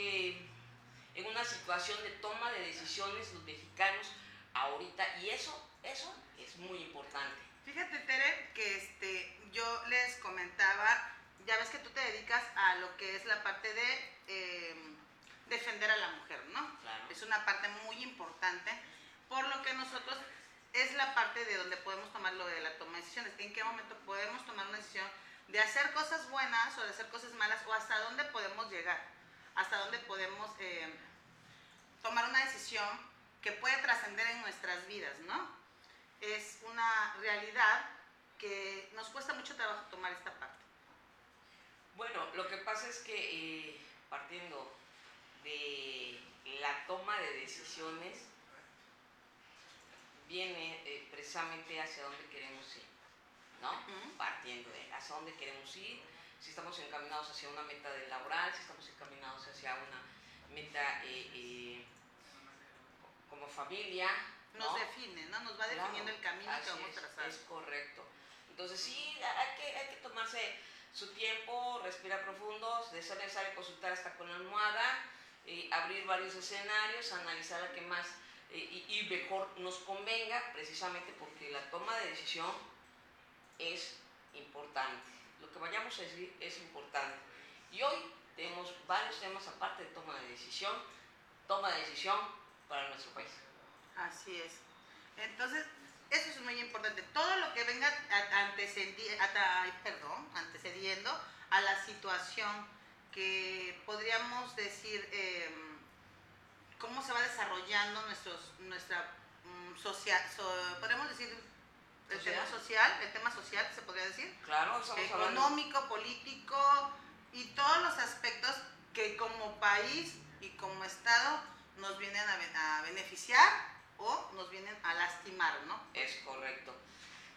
que en una situación de toma de decisiones los mexicanos ahorita y eso, eso es muy importante. Fíjate, Tere, que este, yo les comentaba, ya ves que tú te dedicas a lo que es la parte de eh, defender a la mujer, ¿no? Claro. Es una parte muy importante, por lo que nosotros es la parte de donde podemos tomar lo de la toma de decisiones. ¿En qué momento podemos tomar una decisión de hacer cosas buenas o de hacer cosas malas o hasta dónde podemos llegar? Hasta dónde podemos eh, tomar una decisión que puede trascender en nuestras vidas, ¿no? Es una realidad que nos cuesta mucho trabajo tomar esta parte. Bueno, lo que pasa es que eh, partiendo de la toma de decisiones, viene eh, precisamente hacia dónde queremos ir, ¿no? Partiendo de hacia dónde queremos ir, si estamos encaminados hacia una meta de laboral, si estamos encaminados hacia una meta eh, eh, como familia, Nos ¿no? define, ¿no? Nos va Claro, definiendo el camino que vamos trazando. Es correcto. Entonces sí, hay que, hay que tomarse su tiempo, respirar profundo, de ser necesario consultar hasta con la almohada, eh, abrir varios escenarios, analizar la que más y, y mejor nos convenga, precisamente porque la toma de decisión es importante. Lo que vayamos a decir es importante. Y hoy tenemos varios temas aparte de toma de decisión, toma de decisión para nuestro país. Así es. Entonces, eso es muy importante. Todo lo que venga antecediendo a la situación que podríamos decir eh, cómo se va desarrollando nuestros, nuestra mm, social, so- podríamos decir el tema social, el tema social se podría decir, Claro, hablando económico, político y todos los aspectos que como país y como Estado nos vienen a, ben- a beneficiar o nos vienen a lastimar, ¿no? Es correcto.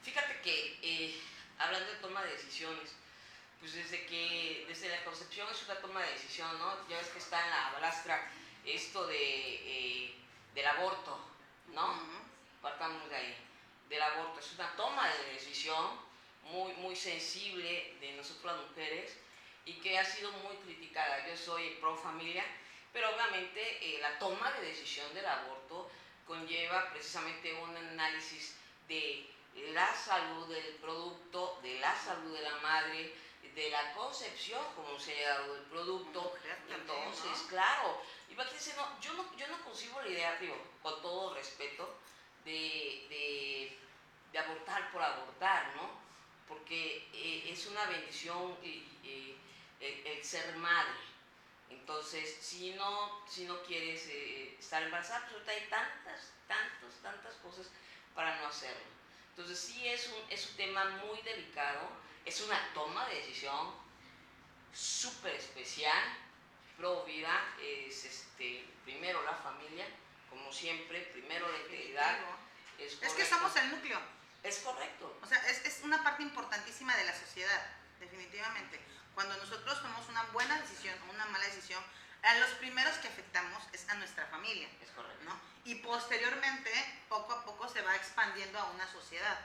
Fíjate que eh, hablando de toma de decisiones, pues desde que desde la concepción es una toma de decisión, ¿no? Ya ves que está en la balastra esto de eh, del aborto, ¿no? Ujú. Partamos de ahí. Del aborto es una toma de decisión muy muy sensible de nosotros las mujeres y que ha sido muy criticada. Yo soy pro familia, pero obviamente eh, la toma de decisión del aborto conlleva precisamente un análisis de la salud del producto, de la salud de la madre, de la concepción, como se ha dado el producto. Entonces, ¿no? claro, imagínense, no, yo, no, yo no concibo la idea, digo, con todo respeto, de, de, de abortar por abortar, ¿no? Porque eh, es una bendición y- y, el, el ser madre. Entonces, si no, si no quieres eh, estar embarazada, pues hay tantas, tantas, tantas cosas para no hacerlo. Entonces, sí es un, es un tema muy delicado, es una toma de decisión súper especial, pro vida, es este, primero la familia, como siempre, primero la integridad. Es, Es que somos el núcleo, Es correcto. o sea, es, es una parte importantísima de la sociedad, definitivamente. Cuando nosotros tomamos una buena decisión o una mala decisión, a los primeros que afectamos es a nuestra familia. Es correcto. ¿no? Y posteriormente, poco a poco se va expandiendo a una sociedad,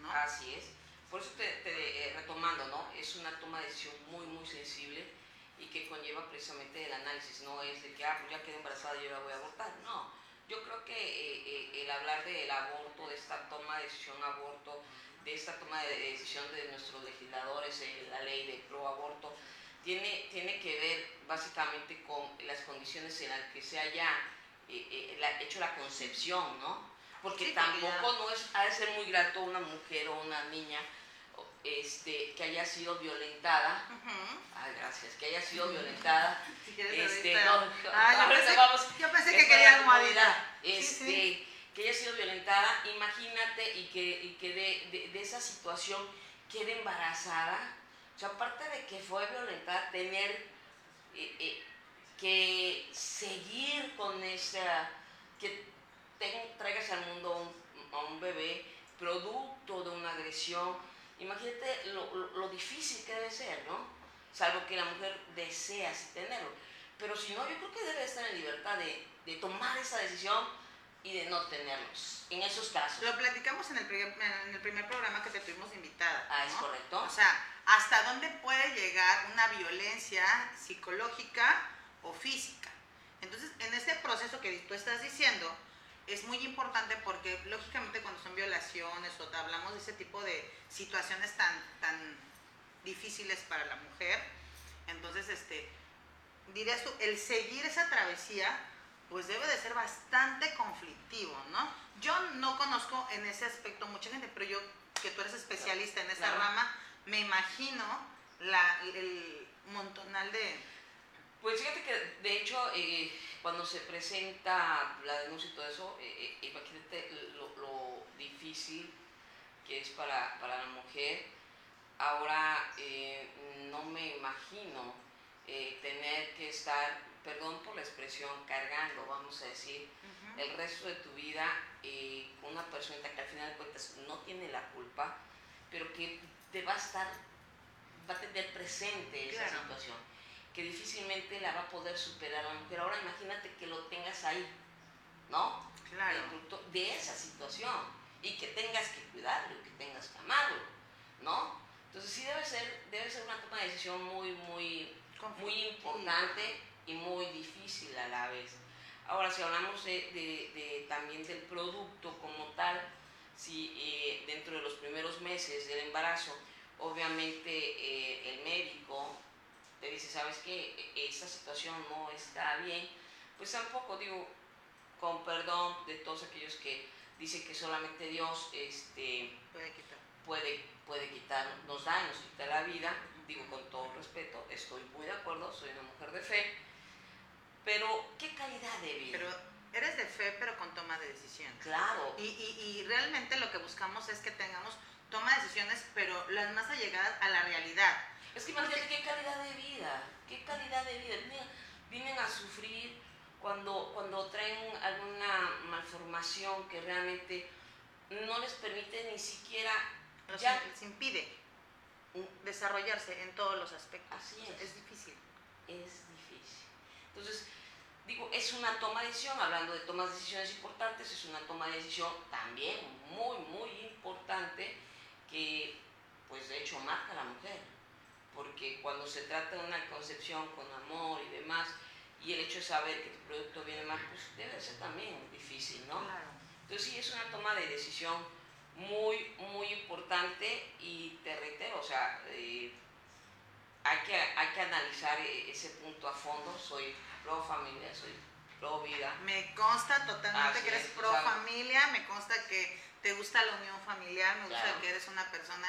¿no? Así es. Por eso te, te, eh, retomando, ¿no? Es una toma de decisión muy, muy sensible y que conlleva precisamente el análisis. No es de que, ah, pues ya quedé embarazada y yo la voy a abortar. No. Yo creo que eh, eh, el hablar del aborto, de esta toma de decisión aborto, de esta toma de decisión de nuestros legisladores, eh, la ley de pro aborto, tiene, tiene que ver básicamente con las condiciones en las que se haya eh, la- hecho la concepción, ¿no? porque Sí, tampoco ya- no es, ha de ser muy grato una mujer o una niña este, que haya sido violentada. Ay, gracias, que haya sido violentada. Si Este, ahorita- no, Ah, yo pensé, vamos. yo pensé que quería. Sí, Este, sí. que haya sido violentada, imagínate y que, y que de, de- de esa situación quede embarazada. O sea, aparte de que fue violentada, tener eh, eh, que seguir con esa, que ten- traigas al mundo un- a un bebé producto de una agresión. Imagínate lo, lo- lo difícil que debe ser, ¿no? Salvo que la mujer desea así tenerlo. Pero si no, yo creo que debe estar en libertad de, de tomar esa decisión y de no tenerlos. En esos casos. Lo platicamos en el, primer, en el primer programa que te tuvimos invitada. Ah, es ¿no? correcto. O sea, ¿hasta dónde puede llegar una violencia psicológica o física? Entonces, en este proceso que tú estás diciendo, es muy importante porque, lógicamente, cuando son violaciones o hablamos de ese tipo de situaciones tan, tan difíciles para la mujer, entonces, este, dirías tú, el seguir esa travesía, pues debe de ser bastante conflictivo, ¿no? Yo no conozco en ese aspecto mucha gente, pero yo, que tú eres especialista en esa Claro. rama, me imagino la, el montonal de... Pues fíjate que, de hecho, eh, cuando se presenta la denuncia y todo eso, eh, eh, imagínate lo, lo difícil que es para, para la mujer. Ahora, no me imagino tener que estar, perdón por la expresión, cargando, vamos a decir, el resto de tu vida con una persona que al final de cuentas no tiene la culpa, pero que te va a estar, va a tener presente esa situación, que difícilmente la va a poder superar la mujer. Ahora imagínate que lo tengas ahí, ¿no? Claro. De esa situación y que tengas que cuidarlo, que tengas que amarlo, ¿no? Entonces sí debe ser, debe ser una toma de decisión muy, muy, muy importante y muy difícil a la vez. Ahora, si hablamos de, de- de- también del producto como tal, si eh, dentro de los primeros meses del embarazo, obviamente eh, el médico te dice, sabes que esta situación no está bien, pues tampoco digo, con perdón de todos aquellos que dicen que solamente Dios este, Puede quitar. puede, puede quitar, nos da y nos quita la vida, digo con todo respeto, estoy muy de acuerdo, soy una mujer de fe, pero ¿qué calidad de vida? Pero eres de fe, pero con toma de decisiones. claro, Y, y, y realmente lo que buscamos es que tengamos toma de decisiones, pero las más allegadas a la realidad. Es que imagínate qué calidad de vida, qué calidad de vida, vienen, vienen a sufrir cuando, cuando traen alguna malformación que realmente no les permite ni siquiera, ya, les impide desarrollarse en todos los aspectos. Así O sea, es. es difícil. es difícil. Entonces, digo, es una toma de decisión, hablando de tomas de decisiones importantes, es una toma de decisión también muy, muy importante que, pues de hecho, marca a la mujer. Porque cuando se trata de una concepción con amor y demás, y el hecho de saber que tu producto viene mal, pues debe ser también difícil, ¿no? Claro. Entonces sí, es una toma de decisión muy, muy importante y te reitero, o sea, eh, hay, que, hay que analizar eh, ese punto a fondo. Soy pro familia, soy pro vida. Me consta totalmente Así que eres es, pro sea- familia, me consta que te gusta la unión familiar, me gusta Claro. que eres una persona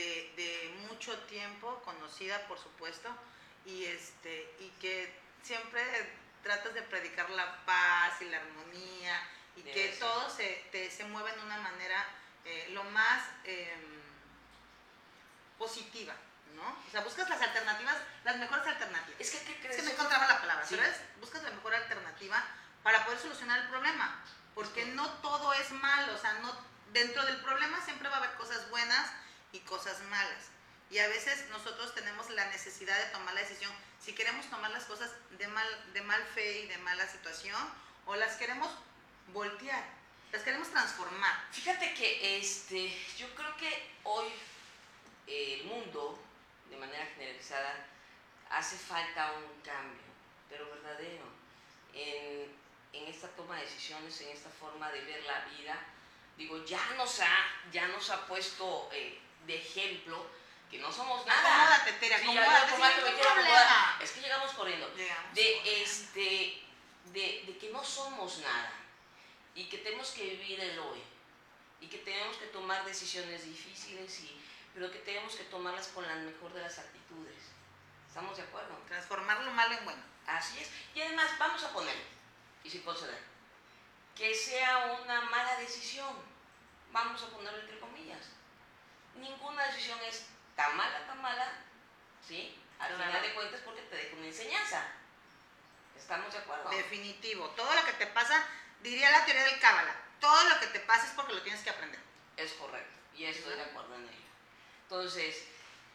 de, de mucho tiempo, conocida por supuesto, y este y que siempre tratas de predicar la paz y la armonía y Debe que ser. todo se, te- se mueve de una manera eh, lo más em, positiva, ¿no? O sea, buscas las alternativas, las mejores alternativas. Es que, ¿qué Es crees? que no encontraba la palabra, Sí. pero es buscas la mejor alternativa para poder solucionar el problema. Porque no todo es malo, o sea, no, dentro del problema siempre va a haber cosas buenas y cosas malas. Y a veces nosotros tenemos la necesidad de tomar la decisión si queremos tomar las cosas de mal, de mal fe y de mala situación o las queremos voltear, las queremos transformar. Fíjate que este, yo creo que hoy eh, el mundo, de manera generalizada, hace falta un cambio, pero verdadero, en, en esta toma de decisiones, en esta forma de ver la vida. Digo, ya nos ha, ya nos ha puesto eh, de ejemplo que no somos nada. Acomódate, Tere, Sí, acomódate, problema. acomodar. Es que llegamos corriendo Llegamos de corriendo. este de, de que no somos nada y que tenemos que vivir el hoy y que tenemos que tomar decisiones difíciles, y, pero que tenemos que tomarlas con la mejor de las actitudes. ¿Estamos de acuerdo? Transformar lo malo en bueno. Así es. Y además, vamos a poner, y sin conceder, que sea una mala decisión. Vamos a ponerlo entre comillas. Ninguna decisión es tan mala, tan mala, ¿sí? Al final de cuentas porque te deja una enseñanza. ¿Estamos de acuerdo? Definitivo. Todo lo que te pasa, diría la teoría del cábala, todo lo que te pasa es porque lo tienes que aprender. Es correcto. Y estoy de acuerdo en ello. Entonces,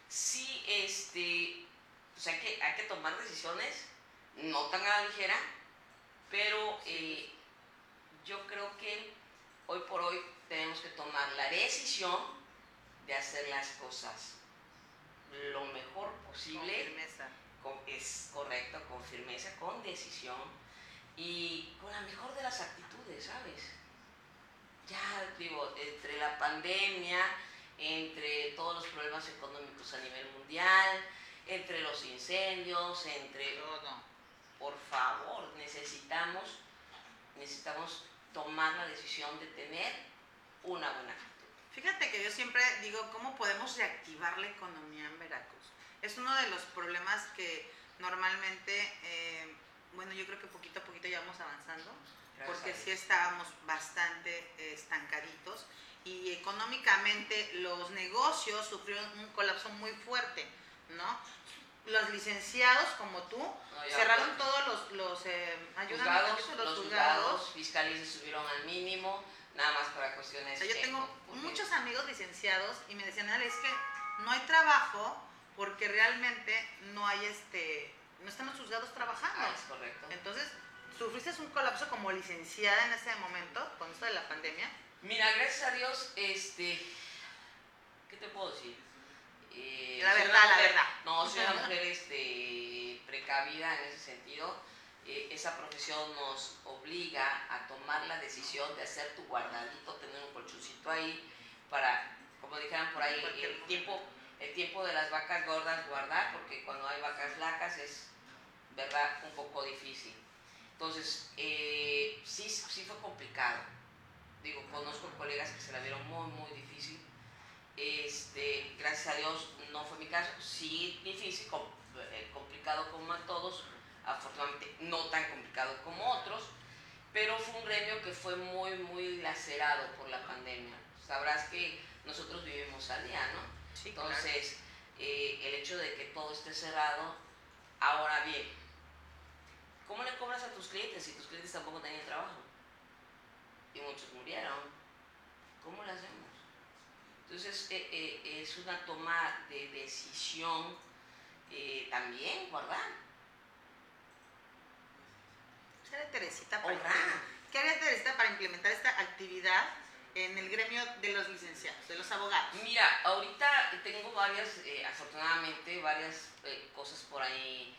sí, este, pues hay que, hay que tomar decisiones, no tan a la ligera, pero eh, yo creo que hoy por hoy tenemos que tomar la decisión de hacer las cosas lo mejor posible. Con firmeza. es correcto, con firmeza, con decisión y con la mejor de las actitudes, ¿sabes? Ya digo, entre la pandemia, entre todos los problemas económicos a nivel mundial, entre los incendios, entre todo. Por favor, necesitamos, necesitamos tomar la decisión de tener una buena. Fíjate que yo siempre digo, ¿cómo podemos reactivar la economía en Veracruz? Es uno de los problemas que normalmente, eh, bueno, yo creo que poquito a poquito ya vamos avanzando, porque sí estábamos bastante estancaditos y económicamente los negocios sufrieron un colapso muy fuerte, ¿no? Los licenciados como tú cerraron todos los, los eh, juzgados, los, juzgados, fiscales se subieron al mínimo, nada más para cuestiones. yo tengo muchos amigos licenciados y me decían, es que no hay trabajo porque realmente no hay este, no están los juzgados trabajando. Ah, es correcto. Entonces, ¿sufriste un colapso como licenciada en ese momento, con esto de la pandemia? Mira, gracias a Dios, este, ¿qué te puedo decir? Eh, la verdad, la verdad. No, soy una mujer este, precavida en ese sentido. Eh, esa profesión nos obliga a tomar la decisión de hacer tu guardadito, tener un colchoncito ahí para, como dijeran por ahí, el tiempo, el tiempo de las vacas gordas guardar, porque cuando hay vacas flacas es, verdad, un poco difícil. Entonces, eh, sí, sí fue complicado digo, conozco colegas que se la vieron muy, muy difícil. Este, gracias a Dios no fue mi caso, sí difícil, eh, complicado como a todos, afortunadamente no tan complicado como otros, pero fue un gremio que fue muy, muy lacerado por la pandemia. Sabrás que nosotros vivimos al día, ¿no? Entonces, eh, el hecho de que todo esté cerrado, ahora bien, ¿cómo le cobras a tus clientes si tus clientes tampoco tenían trabajo? y muchos murieron. ¿Cómo lo hacemos? Entonces eh, eh, es una toma de decisión también, ¿verdad? ¿Qué Teresita para, ¿Qué haría Teresita para implementar esta actividad en el gremio de los licenciados, de los abogados? Mira, ahorita tengo varias, afortunadamente, varias cosas por ahí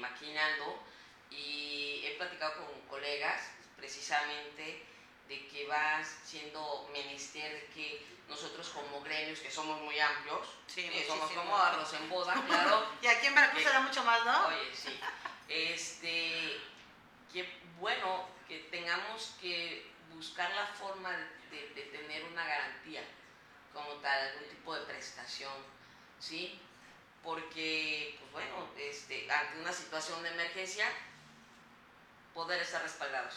maquinando y he platicado con colegas precisamente de que va siendo menester de que nosotros como gremios, que somos muy amplios, eh, somos como arroz en boda, claro. y aquí en Veracruz se da mucho más, ¿no? Oye, sí. Este, que bueno, que tengamos que buscar la forma de, de, tener una garantía como tal, algún tipo de prestación, ¿sí? Porque, pues bueno, este, ante una situación de emergencia, poder estar respaldados.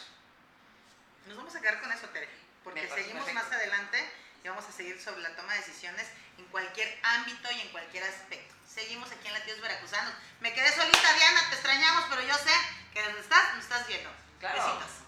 Nos vamos a quedar con eso, Tere, porque seguimos más adelante y vamos a seguir sobre la toma de decisiones en cualquier ámbito y en cualquier aspecto. Seguimos aquí en Latidos Veracruzanos. Me quedé solita, Diana, te extrañamos, pero yo sé que donde estás, nos estás viendo. Claro. Besitos.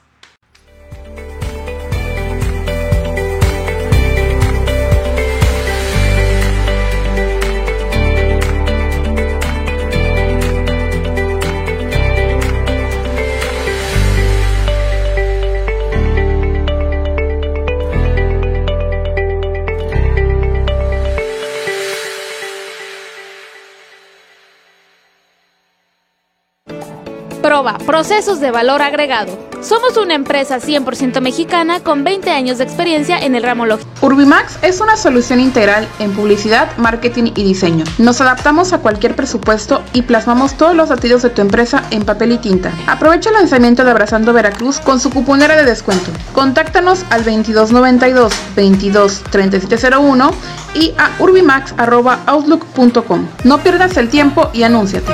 Procesos de valor agregado. Somos una empresa 100% mexicana con 20 años de experiencia en el ramo lógico. Urbimax es una solución integral en publicidad, marketing y diseño. Nos adaptamos a cualquier presupuesto y plasmamos todos los latidos de tu empresa en papel y tinta. Aprovecha el lanzamiento de Abrazando Veracruz con su cuponera de descuento. Contáctanos al 2292 22 3701 y a urbimax.outlook.com. No pierdas el tiempo y anúnciate.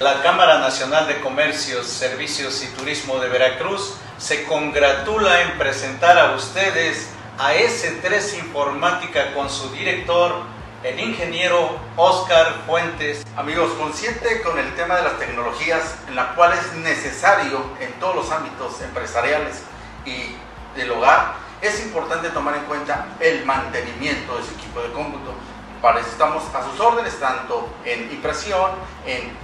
La Cámara Nacional de Comercios, Servicios y Turismo de Veracruz se congratula en presentar a ustedes a S3 Informática con su director, el ingeniero Oscar Fuentes. Amigos, consciente con el tema de las tecnologías, en la cual es necesario en todos los ámbitos empresariales y del hogar, es importante tomar en cuenta el mantenimiento de su equipo de cómputo. Para eso estamos a sus órdenes, tanto en impresión, en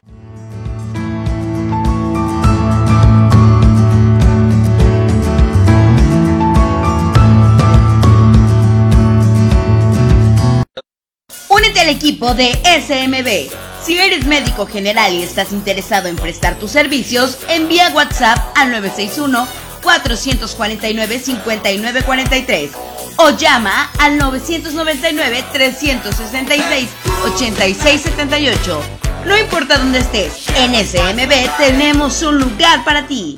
Únete al equipo de SMB. Si eres médico general y estás interesado en prestar tus servicios, envía WhatsApp al 961-449-5943 o llama al 999-366-8678. No importa dónde estés, en SMB tenemos un lugar para ti.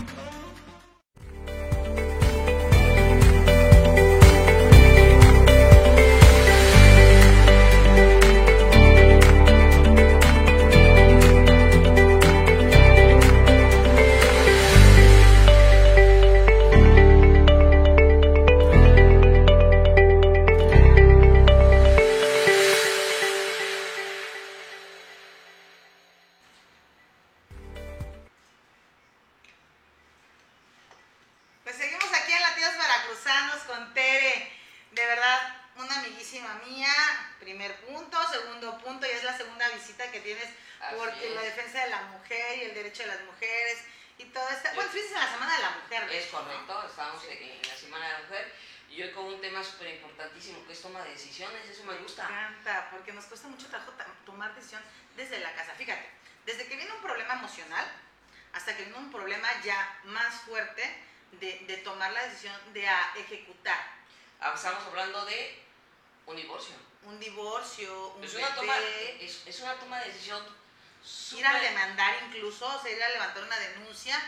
Estamos en la Semana de la Mujer y hoy con un tema súper importantísimo que es toma de decisiones, eso me Me gusta. encanta, porque nos cuesta mucho trabajo tomar decisión desde la casa. Fíjate, desde que viene un problema emocional hasta que viene un problema ya más fuerte de, de tomar la decisión de a- ejecutar Ah, Estamos hablando de un divorcio. un divorcio, un Es una, bebé, toma, es, es una toma de decisión ir a demandar incluso, o sea, ir a levantar una denuncia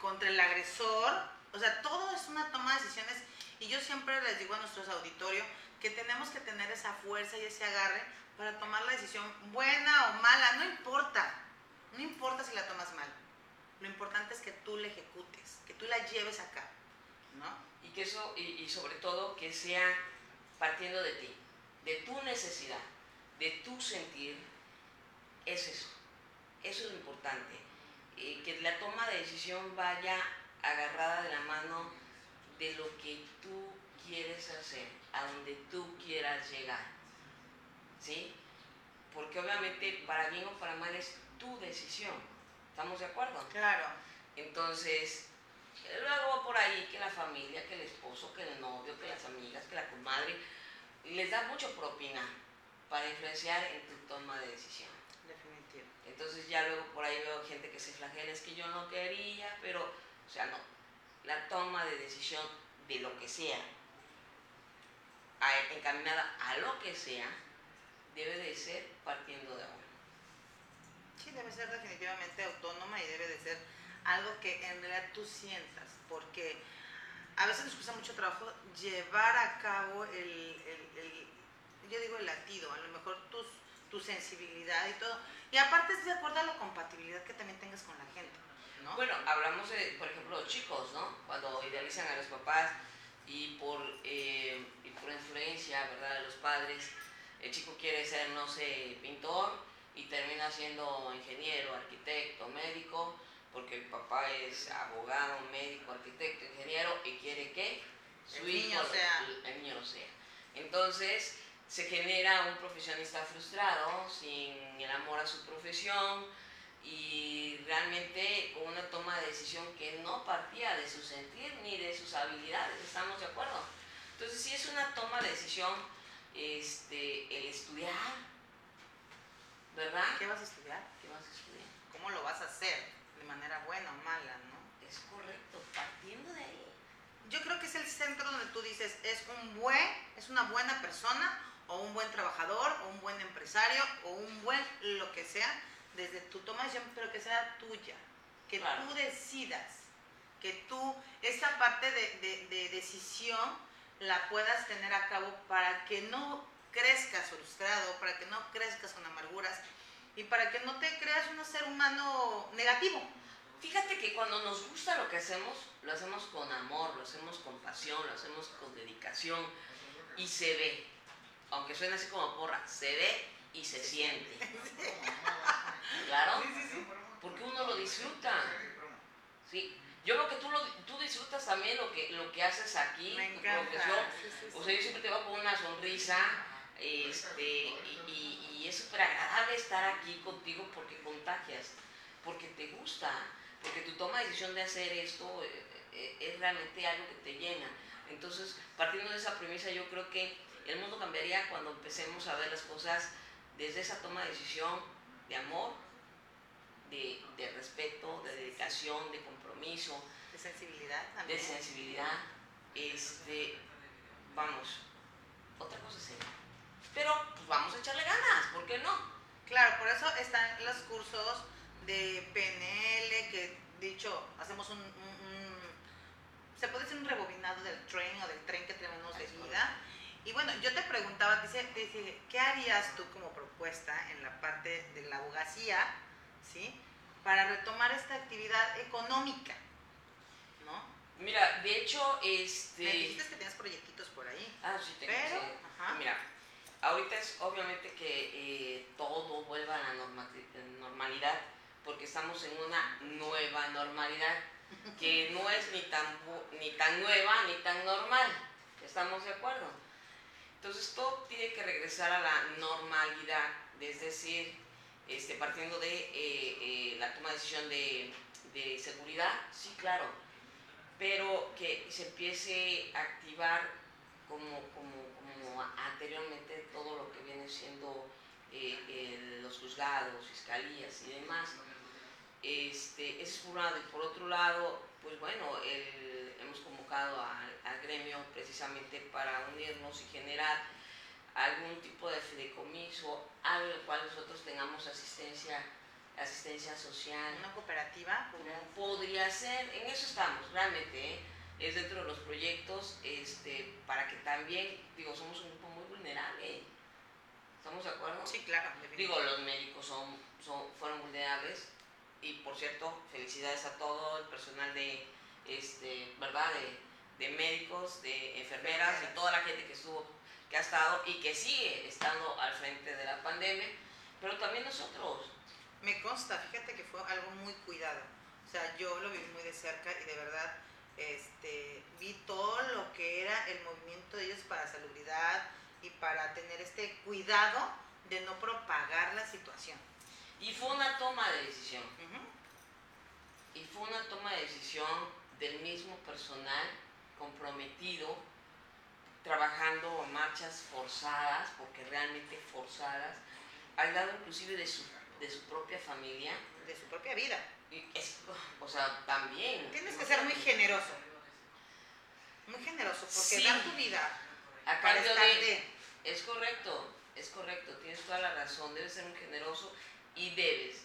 contra el agresor. O sea, todo es una toma de decisiones. Y yo siempre les digo a nuestros auditorios que tenemos que tener esa fuerza y ese agarre para tomar la decisión buena o mala, no importa. No importa si la tomas mal. Lo importante es que tú la ejecutes, que tú la lleves a cabo, ¿no? y que eso y, y sobre todo que sea partiendo de ti, de tu necesidad, de tu sentir, es eso, eso es lo importante, Eh, que la toma de decisión vaya agarrada de la mano de lo que tú quieres hacer, a donde tú quieras llegar, ¿sí? Porque obviamente para bien o para mal es tu decisión, ¿estamos de acuerdo? Claro. Entonces, luego por ahí que la familia, que el esposo, que el novio, que las amigas, que la comadre, les da mucho propina. para influenciar en tu toma de decisión. Definitivo. Entonces ya luego por ahí veo gente que se flagela, es que yo no quería, pero, o sea, no. La toma de decisión de lo que sea, encaminada a lo que sea, debe de ser partiendo de amor. Sí, debe ser definitivamente autónoma y debe de ser algo que en realidad tú sientas, porque a veces nos cuesta mucho trabajo llevar a cabo el, el- el- yo digo el latido, a lo mejor tus, tu sensibilidad y todo. Y aparte es de acuerdo a la compatibilidad que también tengas con la gente, ¿no? Bueno, hablamos de, por ejemplo, los chicos, ¿no? Cuando idealizan a los papás y por, eh, y por influencia, ¿verdad?, de los padres, el chico quiere ser, no sé, pintor y termina siendo ingeniero, arquitecto, médico, porque el papá es abogado, médico, arquitecto, ingeniero y quiere que su El hijo niño sea. el niño lo sea. Entonces se genera un profesionista frustrado, sin el amor a su profesión y realmente con una toma de decisión que no partía de su sentir ni de sus habilidades, ¿estamos de acuerdo? Entonces sí es una toma de decisión este, el estudiar, ¿verdad? ¿Qué vas a estudiar? ¿Qué vas a estudiar? ¿Cómo lo vas a hacer? De manera buena o mala, ¿no? Es correcto, partiendo de ahí. Yo creo que es el centro donde tú dices, es un buen, es una buena persona, o un buen trabajador, o un buen empresario, o un buen lo que sea, desde tu toma de decisión, pero que sea tuya, que Claro. tú decidas, que tú, esta parte de, de- de decisión la puedas tener a cabo para que no crezcas frustrado, para que no crezcas con amarguras y para que no te creas un ser humano negativo. Fíjate que cuando nos gusta lo que hacemos, lo hacemos con amor, lo hacemos con pasión, lo hacemos con dedicación y se ve. Aunque suene así como porra, se ve y se siente. ¿Claro? Porque uno lo disfruta. Sí. Yo creo que tú, lo, tú disfrutas también lo que, lo que haces aquí, Me encanta. Sí, sí, O sea, yo siempre te veo con una sonrisa este, y, y- y es súper agradable estar aquí contigo porque contagias, porque te gusta, porque tu toma de decisión de hacer esto eh, eh, es realmente algo que te llena. Entonces, partiendo de esa premisa, yo creo que el mundo cambiaría cuando empecemos a ver las cosas desde esa toma de decisión de amor, de, de respeto, de dedicación, de compromiso, De sensibilidad de también. sensibilidad, este, vamos, otra cosa sería. Pero pues vamos a echarle ganas, ¿por qué no? Claro, por eso están los cursos de PNL, que dicho, hacemos un, un- un- se puede decir un rebobinado del tren o del tren que tenemos de vida. Y bueno, yo te preguntaba, dice, te dije, ¿qué harías tú como propuesta en la parte de la abogacía, ¿sí? Para retomar esta actividad económica, ¿no? Mira, de hecho, Me este... dijiste que tenías proyectitos por ahí. Ah, sí, tengo Pero, sí. ajá. Mira, ahorita es obviamente que eh, todo vuelva a la norma- normalidad, porque estamos en una nueva normalidad, que no es ni tan, ni tan nueva ni tan normal. ¿Estamos de acuerdo? Entonces todo tiene que regresar a la normalidad, es decir, este, partiendo de eh, eh, la toma de decisión de, seguridad, sí, claro, pero que se empiece a activar como, como, como anteriormente todo lo que viene siendo eh, los juzgados, fiscalías y demás. Este, es por un lado. Y por otro lado, pues bueno, el- hemos convocado al, gremio precisamente para unirnos y generar algún tipo de fideicomiso al cual nosotros tengamos asistencia, asistencia social. Una cooperativa, podría- Podría ser, en eso estamos, realmente, ¿eh? es dentro de los proyectos, este, para que también, digo, somos un grupo muy vulnerable, ¿eh? ¿estamos de acuerdo? Sí, claro. Digo, los médicos son, son, fueron vulnerables y por cierto, felicidades a todo el personal de, este, ¿verdad? De, de médicos, de enfermeras y toda la gente que estuvo, que ha estado y que sigue estando al frente de la pandemia, pero también nosotros. Me consta, fíjate que fue algo muy cuidado. O sea, yo lo vi muy de cerca y de verdad este, vi todo lo que era el movimiento de ellos para salubridad y para tener este cuidado de no propagar la situación. Y fue una toma de decisión. Y fue una toma de decisión del mismo personal comprometido trabajando marchas forzadas, porque realmente forzadas, al lado inclusive de su, de su propia familia. De su propia vida. Y es, o sea, también. Tienes que ser muy generoso. Muy generoso, porque Sí. dar tu vida A cambio de... Es correcto, es correcto, tienes toda la razón, debes ser muy generoso y debes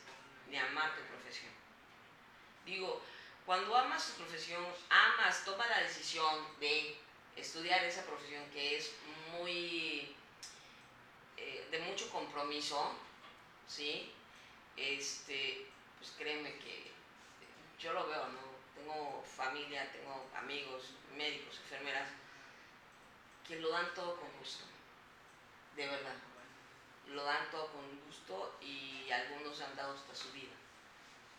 de amar tu profesión. Digo, cuando amas tu profesión, amas, toma la decisión de estudiar esa profesión que es muy eh, de mucho compromiso, ¿sí? Este, pues créeme que yo lo veo, ¿no? Tengo familia, tengo amigos, médicos, enfermeras, que lo dan todo con gusto, de verdad. Lo dan todo con gusto y algunos han dado hasta su vida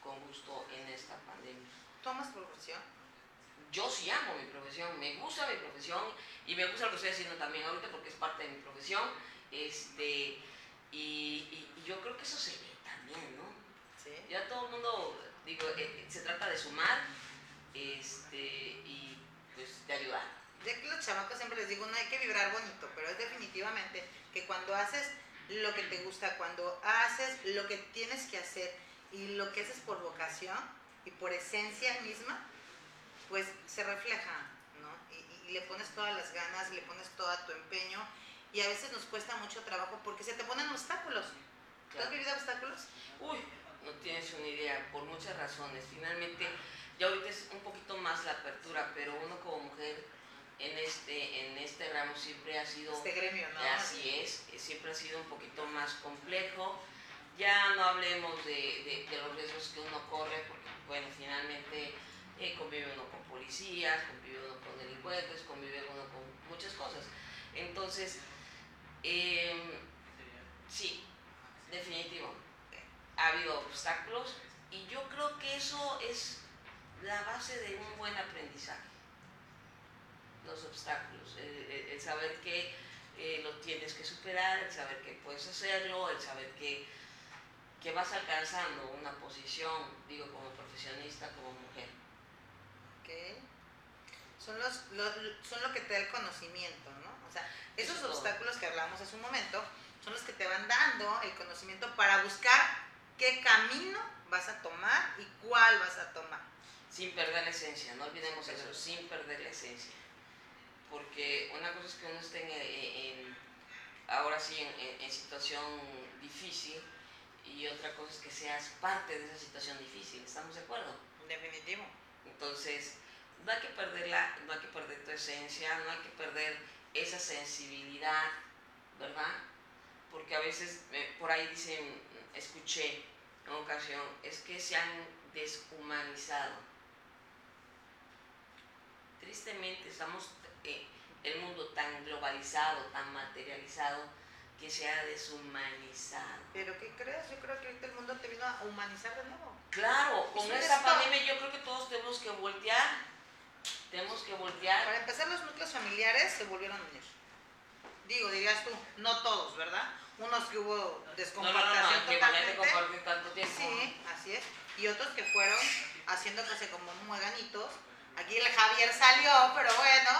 con gusto en esta pandemia. ¿Tomas tu profesión? Yo sí amo mi profesión, me gusta mi profesión y me gusta lo que estoy haciendo también ahorita porque es parte de mi profesión. Este, y, y- y yo creo que eso se ve también, ¿no? Sí. Ya todo el mundo, digo, eh, se trata de sumar este, y pues de ayudar. Ya que los chamacos siempre les digo, no hay que vibrar bonito, pero es definitivamente que cuando haces lo que te gusta, cuando haces lo que tienes que hacer y lo que haces por vocación y por esencia misma, pues se refleja, ¿no? Y, y le pones todas las ganas, le pones todo tu empeño y a veces nos cuesta mucho trabajo porque se te ponen obstáculos. ¿Tú has vivido obstáculos? Uy, no tienes una idea, por muchas razones. Finalmente, ya ahorita es un poquito más la apertura, pero uno como mujer en este, en este ramo siempre ha sido... Este gremio, ¿no? Así es, siempre ha sido un poquito más complejo. Ya no hablemos de, de- de los riesgos que uno corre, porque, bueno, finalmente eh, convive uno con policías, convive uno con delincuentes, convive uno con muchas cosas. Entonces, em, sí, definitivo. Ha habido obstáculos y yo creo que eso es la base de un buen aprendizaje los obstáculos, el, saber que eh, lo tienes que superar, el saber que puedes hacerlo, el saber que, que vas alcanzando una posición, digo, como profesionista, como mujer. Ok. Son, los, lo- son lo que te da el conocimiento, ¿no? O sea, esos Eso. obstáculos que hablamos hace un momento son los que te van dando el conocimiento para buscar qué camino vas a tomar y cuál vas a tomar. Sin perder la esencia, no olvidemos eso, sin perder la esencia. Porque una cosa es que uno esté en, en- en- ahora sí en situación difícil y otra cosa es que seas parte de esa situación difícil, ¿estamos de acuerdo? Definitivo. Entonces, no hay que perderla, no hay que perder tu esencia, no hay que perder esa sensibilidad, ¿verdad? Porque a veces eh, por ahí dicen, escuché en ocasión, es que se han deshumanizado. Tristemente estamos eh, el mundo tan globalizado, tan materializado, que se ha deshumanizado. Pero ¿qué crees? Yo creo que ahorita el mundo te vino a humanizar de nuevo. Claro, con esta pandemia yo creo que todos tenemos que voltear, tenemos que voltear. Para empezar, los núcleos familiares se volvieron a unir. Digo, dirías tú, no todos, ¿verdad? Unos que hubo No, no, no, no, que totalmente. tanto tiempo. Sí, así es. Y otros que fueron haciéndose como mueganitos. Aquí el Javier salió, pero bueno,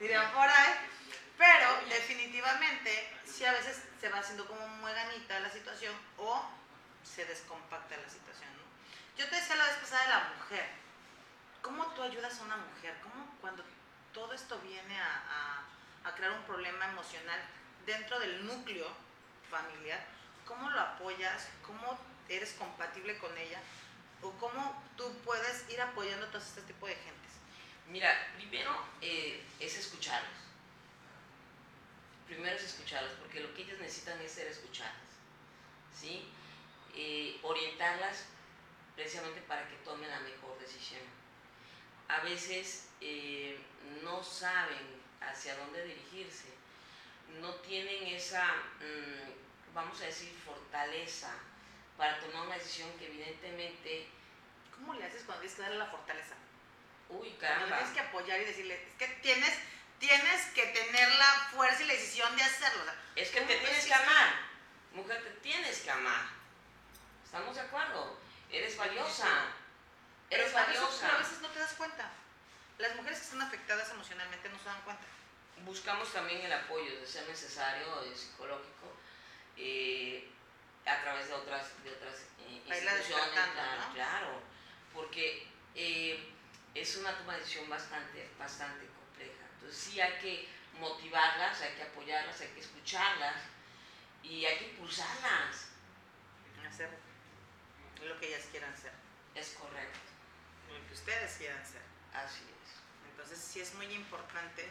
dirían por ahí. Pero definitivamente, sí a veces se va haciendo como mueganita la situación o se descompacta la situación. ¿no? Yo te decía la vez pasada de la mujer. ¿Cómo tú ayudas a una mujer? ¿Cómo cuando todo esto viene a, crear un problema emocional dentro del núcleo familiar, ¿cómo lo apoyas? ¿Cómo eres compatible con ella? ¿O cómo tú puedes ir apoyando a todo este tipo de gentes? Mira, primero eh, es escucharlos. Primero es escucharlos, porque lo que ellas necesitan es ser escuchadas. ¿Sí? Eh, orientarlas precisamente para que tomen la mejor decisión. A veces eh, no saben hacia dónde dirigirse, no tienen esa, mm, vamos a decir, fortaleza para tomar una decisión que evidentemente, ¿Cómo le haces cuando tienes que darle la fortaleza? uy, Cuando caramba, tienes que apoyar y decirle, es que tienes, tienes que tener la fuerza y la decisión de hacerlo. o sea, Es que ¿cómo te tienes que amar. Mujer, te tienes que amar. ¿Estamos de acuerdo? Eres valiosa. Eres Pero valiosa. pero a veces no te das cuenta. Las mujeres que están afectadas emocionalmente no se dan cuenta. buscamos también el apoyo de ser necesario, de psicológico, eh, a través de otras, de otras eh, instituciones, claro, ¿no? claro, porque eh, es una toma de decisión bastante, bastante. Entonces sí hay que motivarlas, hay que apoyarlas, hay que escucharlas y hay que impulsarlas. Hacer lo que ellas quieran ser. Es correcto. Lo que ustedes quieran ser. Así es. Entonces sí es muy importante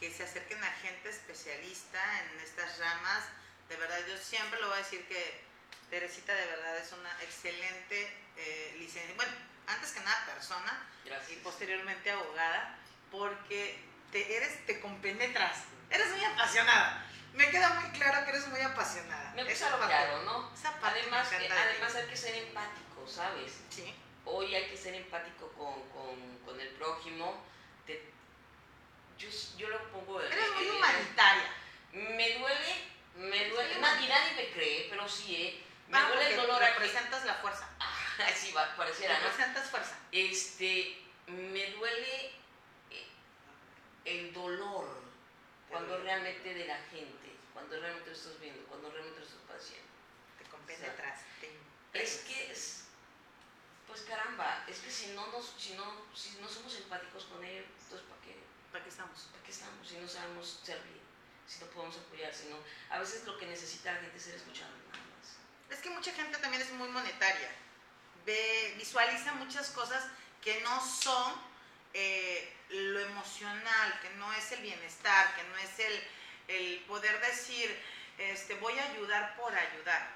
que se acerquen a gente especialista en estas ramas. De verdad, yo siempre lo voy a decir que Teresita de verdad es una excelente eh, licencia. Bueno, antes que nada persona Gracias. y posteriormente abogada, porque te, eres, te compenetras. Eres muy apasionada. Me queda muy claro que eres muy apasionada. Me parte- claro, ¿no? esa parte Además, que- de además hay que ser empático, ¿sabes? Sí. Hoy hay que ser empático con, con, con el prójimo. Te- yo, yo lo pongo... en- Eres muy humanitaria. Me duele, me duele, nadie, nadie me cree, pero sí, ¿eh? Me Ah, duele el dolor aquí. representas la fuerza. Ah, sí, va, pareciera, ¿no? Representas fuerza. Este, me duele el dolor cuando realmente de la gente, cuando realmente lo estás viendo, cuando realmente lo estás padeciendo. Te compenetras. te Es que es, pues caramba, es que si no nos, si no, si no somos empáticos con ellos, entonces ¿para qué? ¿Para qué estamos? ¿Para qué estamos? Si no sabemos servir, si no podemos apoyar, si no, a veces lo que necesita la gente es ser escuchado nada más. Es que mucha gente también es muy monetaria. Ve, visualiza muchas cosas que no son eh, lo emocional, que no es el bienestar, que no es el, el poder decir, este, voy a ayudar por ayudar.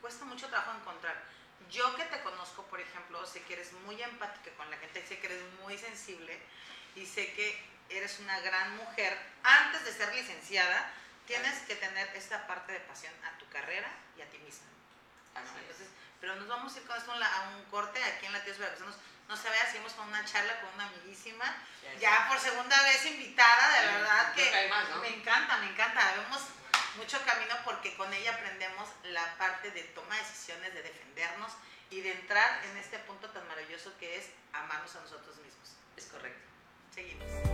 Cuesta mucho trabajo encontrar. Yo que te conozco, por ejemplo, sé que eres muy empática con la gente, sé que eres muy sensible y sé que eres una gran mujer. Antes de ser licenciada, tienes que tener esta parte de pasión a tu carrera y a ti misma. Entonces, pero nos vamos a ir con esto a un corte aquí en la Tíos Veracruzanos. No se vaya, seguimos con una charla con una amiguísima. Ya por segunda vez invitada, de Sí, verdad que me encanta, me encanta. Vemos mucho camino porque con ella aprendemos la parte de toma de decisiones, de defendernos y de entrar en este punto tan maravilloso que es amarnos a nosotros mismos. Es correcto. Seguimos.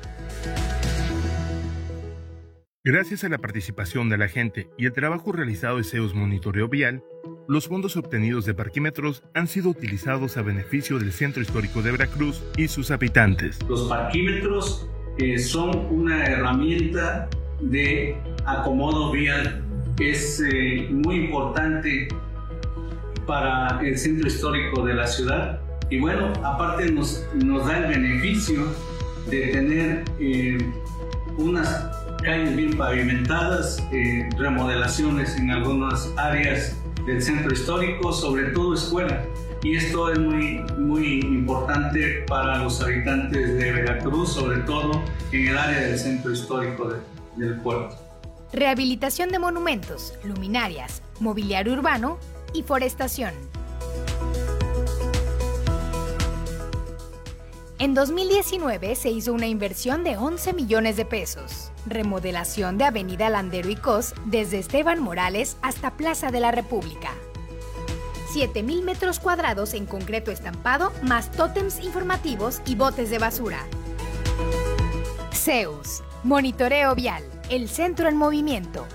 Gracias a la participación de la gente y el trabajo realizado de Zeus Monitoreo Vial, los fondos obtenidos de parquímetros han sido utilizados a beneficio del Centro Histórico de Veracruz y sus habitantes. Los parquímetros eh, son una herramienta de acomodo vial. Es eh, muy importante para el centro histórico de la ciudad. Y bueno, aparte nos, nos da el beneficio de tener eh, unas calles bien pavimentadas, eh, remodelaciones en algunas áreas del centro histórico, sobre todo escuela. Y esto es muy, muy importante para los habitantes de Veracruz, sobre todo en el área del centro histórico de- del puerto. Rehabilitación de monumentos, luminarias, mobiliario urbano y forestación. En 2019 se hizo una inversión de 11 millones de pesos. Remodelación de Avenida Landero y Cos desde Esteban Morales hasta Plaza de la República. 7.000 metros cuadrados en concreto estampado, más tótems informativos y botes de basura. Zeus, Monitoreo Vial, el centro en movimiento.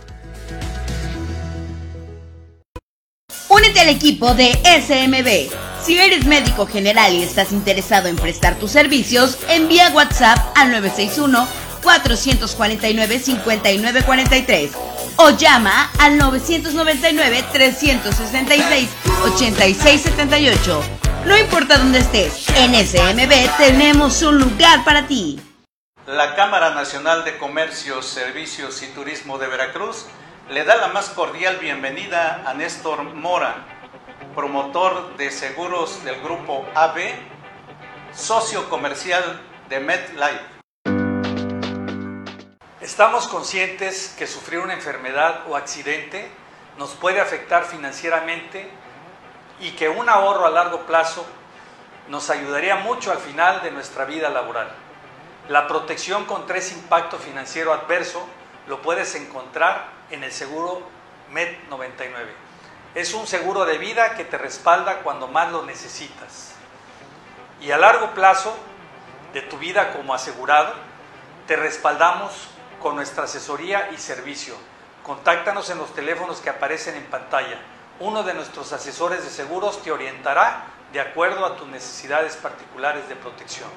Únete al equipo de SMB. Si eres médico general y estás interesado en prestar tus servicios, envía WhatsApp al 961 449 5943 o llama al 999-366-8678. No importa dónde estés, en SMB tenemos un lugar para ti. La Cámara Nacional de Comercio, Servicios y Turismo de Veracruz le da la más cordial bienvenida a Néstor Mora, promotor de seguros del grupo AB, socio comercial de MedLife. Estamos conscientes que sufrir una enfermedad o accidente nos puede afectar financieramente y que un ahorro a largo plazo nos ayudaría mucho al final de nuestra vida laboral. La protección contra ese impacto financiero adverso lo puedes encontrar en el seguro MED 99. Es un seguro de vida que te respalda cuando más lo necesitas. Y a largo plazo de tu vida como asegurado, te respaldamos con nuestra asesoría y servicio. Contáctanos en los teléfonos que aparecen en pantalla. Uno de nuestros asesores de seguros te orientará de acuerdo a tus necesidades particulares de protección.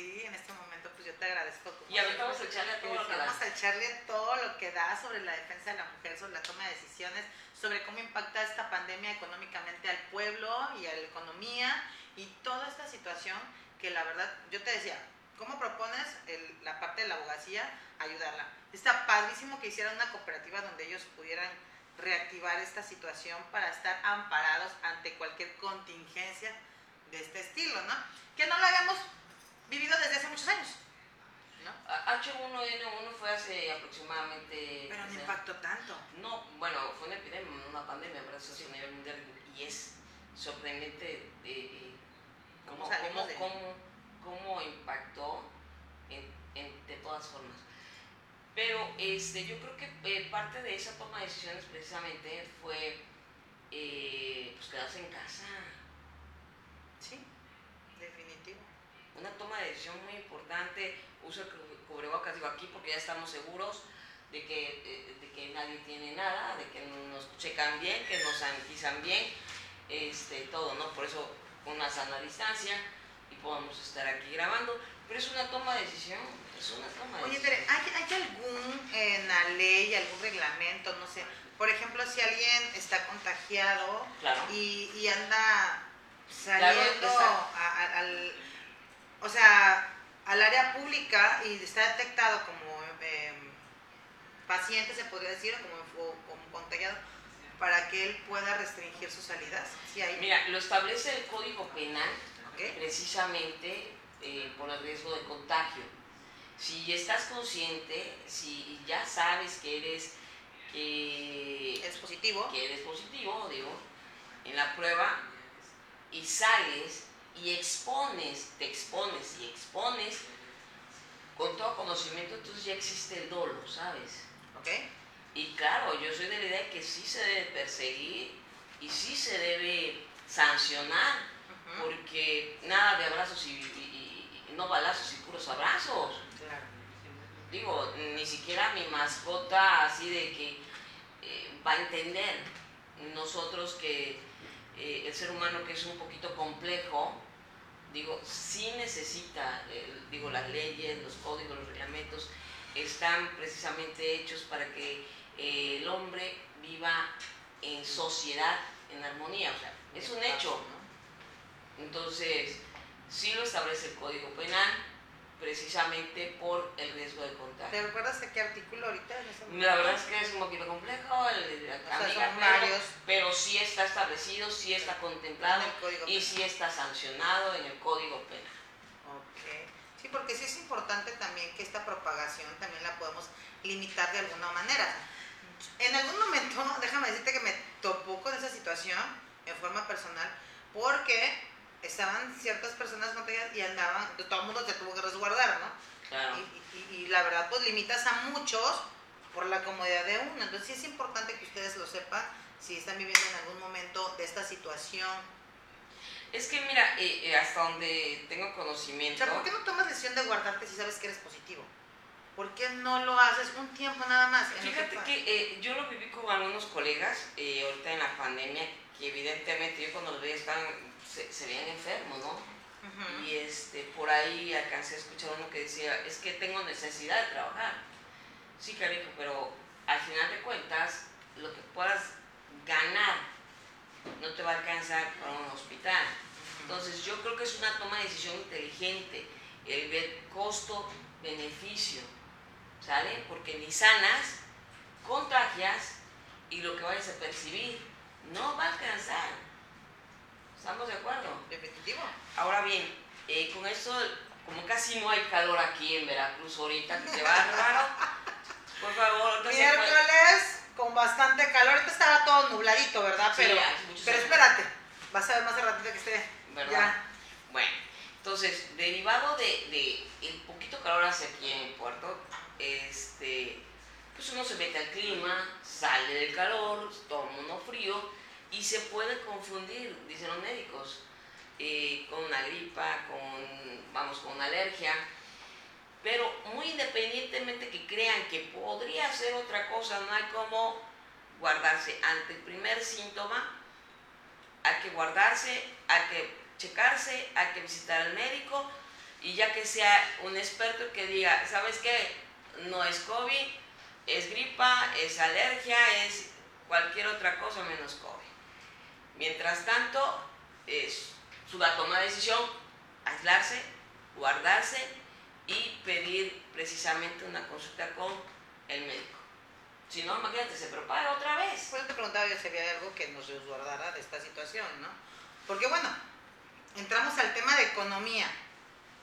Y en este momento pues yo te agradezco. como Y ahorita vamos a echarle a todo lo que da. Vamos a echarle todo lo que da sobre la defensa de la mujer, sobre la toma de decisiones, sobre cómo impacta esta pandemia económicamente al pueblo y a la economía y toda esta situación que la verdad, yo te decía, ¿cómo propones el- la parte de la abogacía ayudarla? Está padrísimo que hicieran una cooperativa donde ellos pudieran reactivar esta situación para estar amparados ante cualquier contingencia de este estilo, ¿no? Que no lo habíamos vivido desde hace muchos años, ¿no? A- H1N1 fue hace aproximadamente... Pero no impactó tanto. No, bueno, fue una epidemia, una pandemia, pero eso es a nivel mundial y es sorprendente eh, cómo, ¿Cómo cómo- de- cómo- cómo impactó en- en- de todas formas. Pero este, yo creo que eh, parte de esa toma de decisiones precisamente fue eh, pues quedarse en casa. Sí. Una toma de decisión muy importante, uso el cu- cubrebocas, digo aquí porque ya estamos seguros de que, eh, de que nadie tiene nada, de que nos checan bien, que nos sanitizan bien, este, todo, ¿no? Por eso una sana distancia y podemos estar aquí grabando, pero es una toma de decisión, es una toma de Oye, decisión. Tere, ¿hay, hay algún en la ley, algún reglamento, no sé? Por ejemplo, si alguien está contagiado Claro. y, y anda saliendo está- a- a- al, o sea, al área pública y está detectado como eh, paciente, se podría decir, como, o como contagiado, para que él pueda restringir sus salidas. Sí, hay. Mira, lo establece el Código Penal ¿ok? precisamente eh, por el riesgo de contagio. Si estás consciente, si ya sabes que eres, eh, Es positivo. que eres positivo, digo, en la prueba, y sales y expones, te expones y expones con todo conocimiento, entonces ya existe el dolo, ¿sabes? ¿Ok? Y claro, yo soy de la idea que sí se debe perseguir y sí se debe sancionar, porque nada de abrazos y, y- y no balazos y puros abrazos. Claro. Digo, ni siquiera mi mascota así de que eh, va a entender nosotros que eh, el ser humano que es un poquito complejo, digo, sí necesita, eh, digo, las leyes, los códigos, los reglamentos están precisamente hechos para que eh, el hombre viva en sociedad, en armonía, o sea, es un hecho. Entonces, sí lo establece el Código Penal, precisamente por el riesgo de contagio. ¿Te recuerdas de qué artículo ahorita? La verdad es que es un poquito complejo, el, el, o amiga, pero, pero, sí está establecido, sí está contemplado y sí está sancionado en el Código Penal. Okay. Sí, porque sí es importante también que esta propagación también la podemos limitar de alguna manera. En algún momento, déjame decirte que me topó con esa situación en forma personal, porque estaban ciertas personas contagiadas y andaban, todo el mundo se tuvo que resguardar, ¿no? Claro. Y, y- y la verdad, pues limitas a muchos por la comodidad de uno. Entonces sí es importante que ustedes lo sepan si están viviendo en algún momento de esta situación. Es que mira, eh, eh, hasta donde tengo O conocimiento, sea, ¿por qué no tomas decisión de guardarte si sabes que eres positivo? ¿Por qué no lo haces un tiempo nada más? fíjate que eh, yo lo viví con algunos colegas eh, ahorita en la pandemia, que evidentemente yo cuando los veía estaban, se, se veían enfermos, ¿no? Y este, por ahí alcancé a escuchar uno que decía, es que tengo necesidad de trabajar. Sí, cariño, pero al final de cuentas, lo que puedas ganar no te va a alcanzar para un hospital. Entonces, yo creo que es una toma de decisión inteligente, el ver costo-beneficio, ¿sale? Porque ni sanas, contagias y lo que vayas a percibir no va a alcanzar. ¿Estamos de acuerdo? Definitivo. Ahora bien, eh, con eso, como casi no hay calor aquí en Veracruz ahorita, que te va raro, por favor, puede- Miércoles con bastante calor. Ahorita estaba todo nubladito, ¿verdad? Sí, pero pero espérate, vas a ver más de ratito que esté. ¿verdad? Ya. Bueno, entonces, derivado de, de el poquito calor hace aquí en Puerto, este, pues uno se mete al clima, sale del calor, toma uno frío y se puede confundir, dicen los médicos, eh, con una gripa, con, vamos, con una alergia. Pero muy independientemente que crean que podría ser otra cosa, no hay como guardarse ante el primer síntoma, hay que guardarse, hay que checarse, hay que visitar al médico y ya que sea un experto que diga, ¿sabes qué? No es COVID, es gripa, es alergia, es cualquier otra cosa menos COVID. Mientras tanto, es su la toma de decisión, aislarse, guardarse y pedir precisamente una consulta con el médico. Si no, imagínate, se propaga otra vez. Por te preguntaba yo si había algo que nos resguardara de esta situación, ¿no? Porque bueno, entramos al tema de economía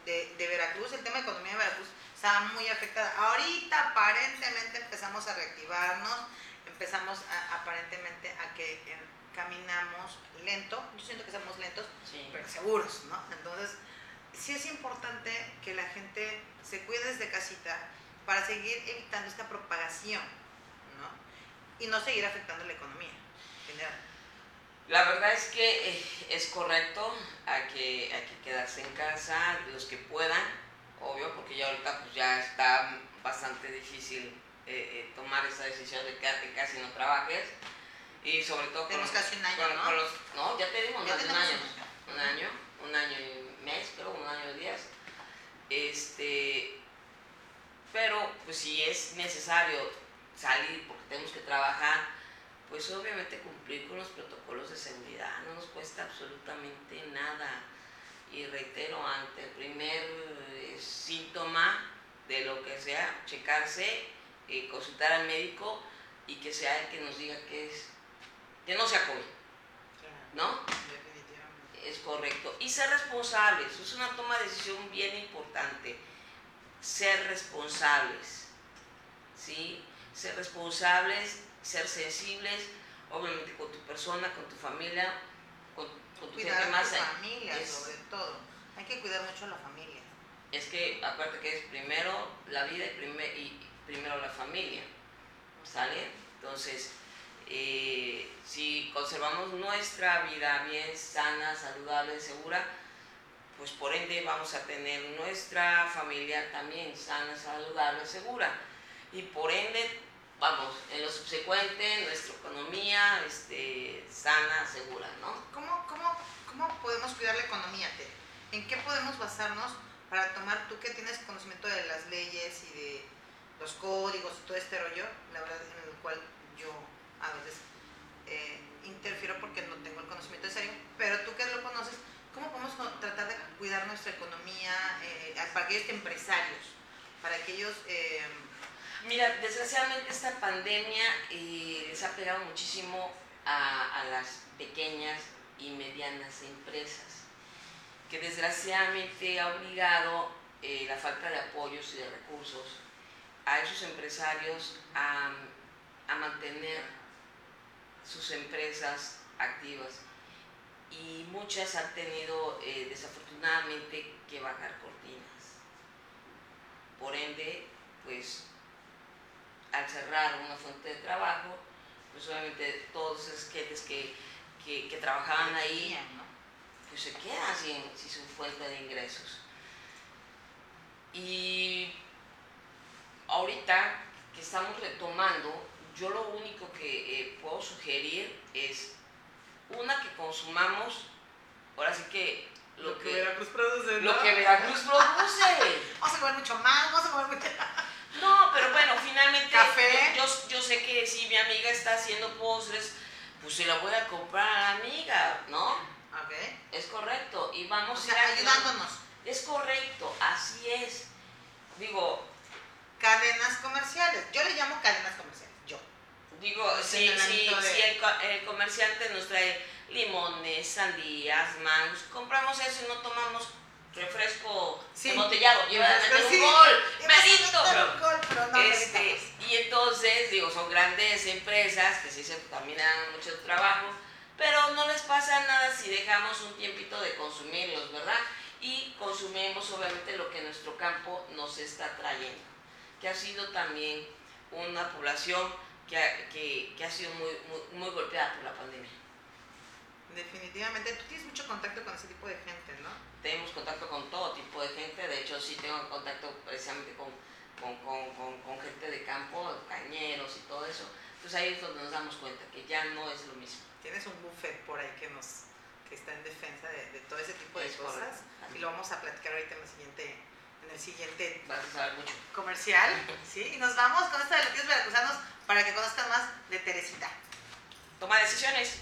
de, Veracruz. El tema de economía de Veracruz estaba muy afectada. Ahorita aparentemente empezamos a reactivarnos, empezamos aparentemente a que caminamos lento. Yo siento que somos lentos, Sí. pero seguros, ¿no? Entonces, sí es importante que la gente se cuide desde casita para seguir evitando esta propagación, ¿no? Y no seguir afectando la economía en general. La verdad es que eh, es correcto, hay que, hay que quedarse en casa, los que puedan, obvio, porque ya ahorita pues ya está bastante difícil eh, eh, tomar esa decisión de quedarte en casa y no trabajes. Y sobre todo con, Tenemos casi un año, con- ¿no? con los... No, ya tenemos Ya más de un año. un año, un año y mes, creo, un año y días. Este, pero pues si es necesario salir porque tenemos que trabajar, pues obviamente cumplir con los protocolos de seguridad no nos cuesta absolutamente nada. Y reitero, ante el primer eh, síntoma de lo que sea, checarse, eh, consultar al médico y que sea el que nos diga que es, que no sea COVID, ¿no? Definitivamente. Es correcto. Y ser responsables, es una toma de decisión bien importante. Ser responsables, ¿sí? Ser responsables, ser sensibles, obviamente con tu persona, con tu familia, con, con tu Cuidar gente a más. tu ahí. familia, Es- sobre todo. Hay que cuidar mucho a la familia. Es que acuérdate que es primero la vida y, primer- y primero la familia, ¿sale? Entonces, eh, si conservamos nuestra vida bien sana, saludable, segura, pues por ende vamos a tener nuestra familia también sana, saludable, segura. Y por ende, vamos, en lo subsecuente, nuestra economía este, sana, segura, ¿no? ¿Cómo, cómo, ¿Cómo podemos cuidar la economía, Tere? ¿En qué podemos basarnos para tomar, tú que tienes conocimiento de las leyes y de los códigos y todo este rollo, la verdad en el cual yo a veces eh, interfiero porque no tengo el conocimiento necesario, pero tú que lo conoces, ¿cómo podemos tratar de cuidar nuestra economía eh, para aquellos empresarios, para aquellos... eh, Mira, desgraciadamente esta pandemia eh, les ha pegado muchísimo a, las pequeñas y medianas empresas, que desgraciadamente ha obligado la falta de apoyos y de recursos a esos empresarios a mantener sus empresas activas y muchas han tenido eh, desafortunadamente que bajar cortinas. Por ende, pues al cerrar una fuente de trabajo, pues obviamente todos esos clientes que, que, que trabajaban ahí, pues se quedan sin, sin su fuente de ingresos. Y ahorita que estamos retomando, yo lo único que eh, puedo sugerir es una que consumamos, ahora sí que lo, que, Veracruz produce. Lo que Veracruz produce. vamos a comer mucho más, vamos a comer mucho No, pero bueno, finalmente Café. Yo, yo sé que si mi amiga está haciendo postres, pues se la voy a comprar a la amiga, ¿no? Ok. Es correcto. Y vamos O sea, a ir ayudándonos. Es correcto, así es. Digo, Cadenas comerciales. Yo le llamo cadenas comerciales. Digo, si, en el si, ámbito de- el, co- el comerciante nos trae limones, sandías, mangos, compramos eso y no tomamos refresco Sí. embotellado. Lleva a meter Sí. un gol, pero no Este, y entonces, digo, son grandes empresas que sí se también dan mucho trabajo, pero no les pasa nada si dejamos un tiempito de consumirlos, ¿verdad? Y consumimos obviamente lo que nuestro campo nos está trayendo, que ha sido también una población que que, que ha sido muy, muy, muy golpeada por la pandemia. Definitivamente. Tú tienes mucho contacto con ese tipo de gente, ¿no? Tenemos contacto con todo tipo de gente, de hecho sí tengo contacto precisamente con, con, con, con- gente de campo, cañeros y todo eso. Entonces ahí es donde nos damos cuenta que ya no es lo mismo. Tienes un buffet por ahí que nos que está en defensa de, de todo ese tipo de Es cosas. correcto. Y lo vamos a platicar ahorita en el siguiente, en el siguiente a mucho. comercial. ¿sí? Y nos vamos con esta de los tíos veracruzanos para que conozcan más de Teresita. Toma decisiones.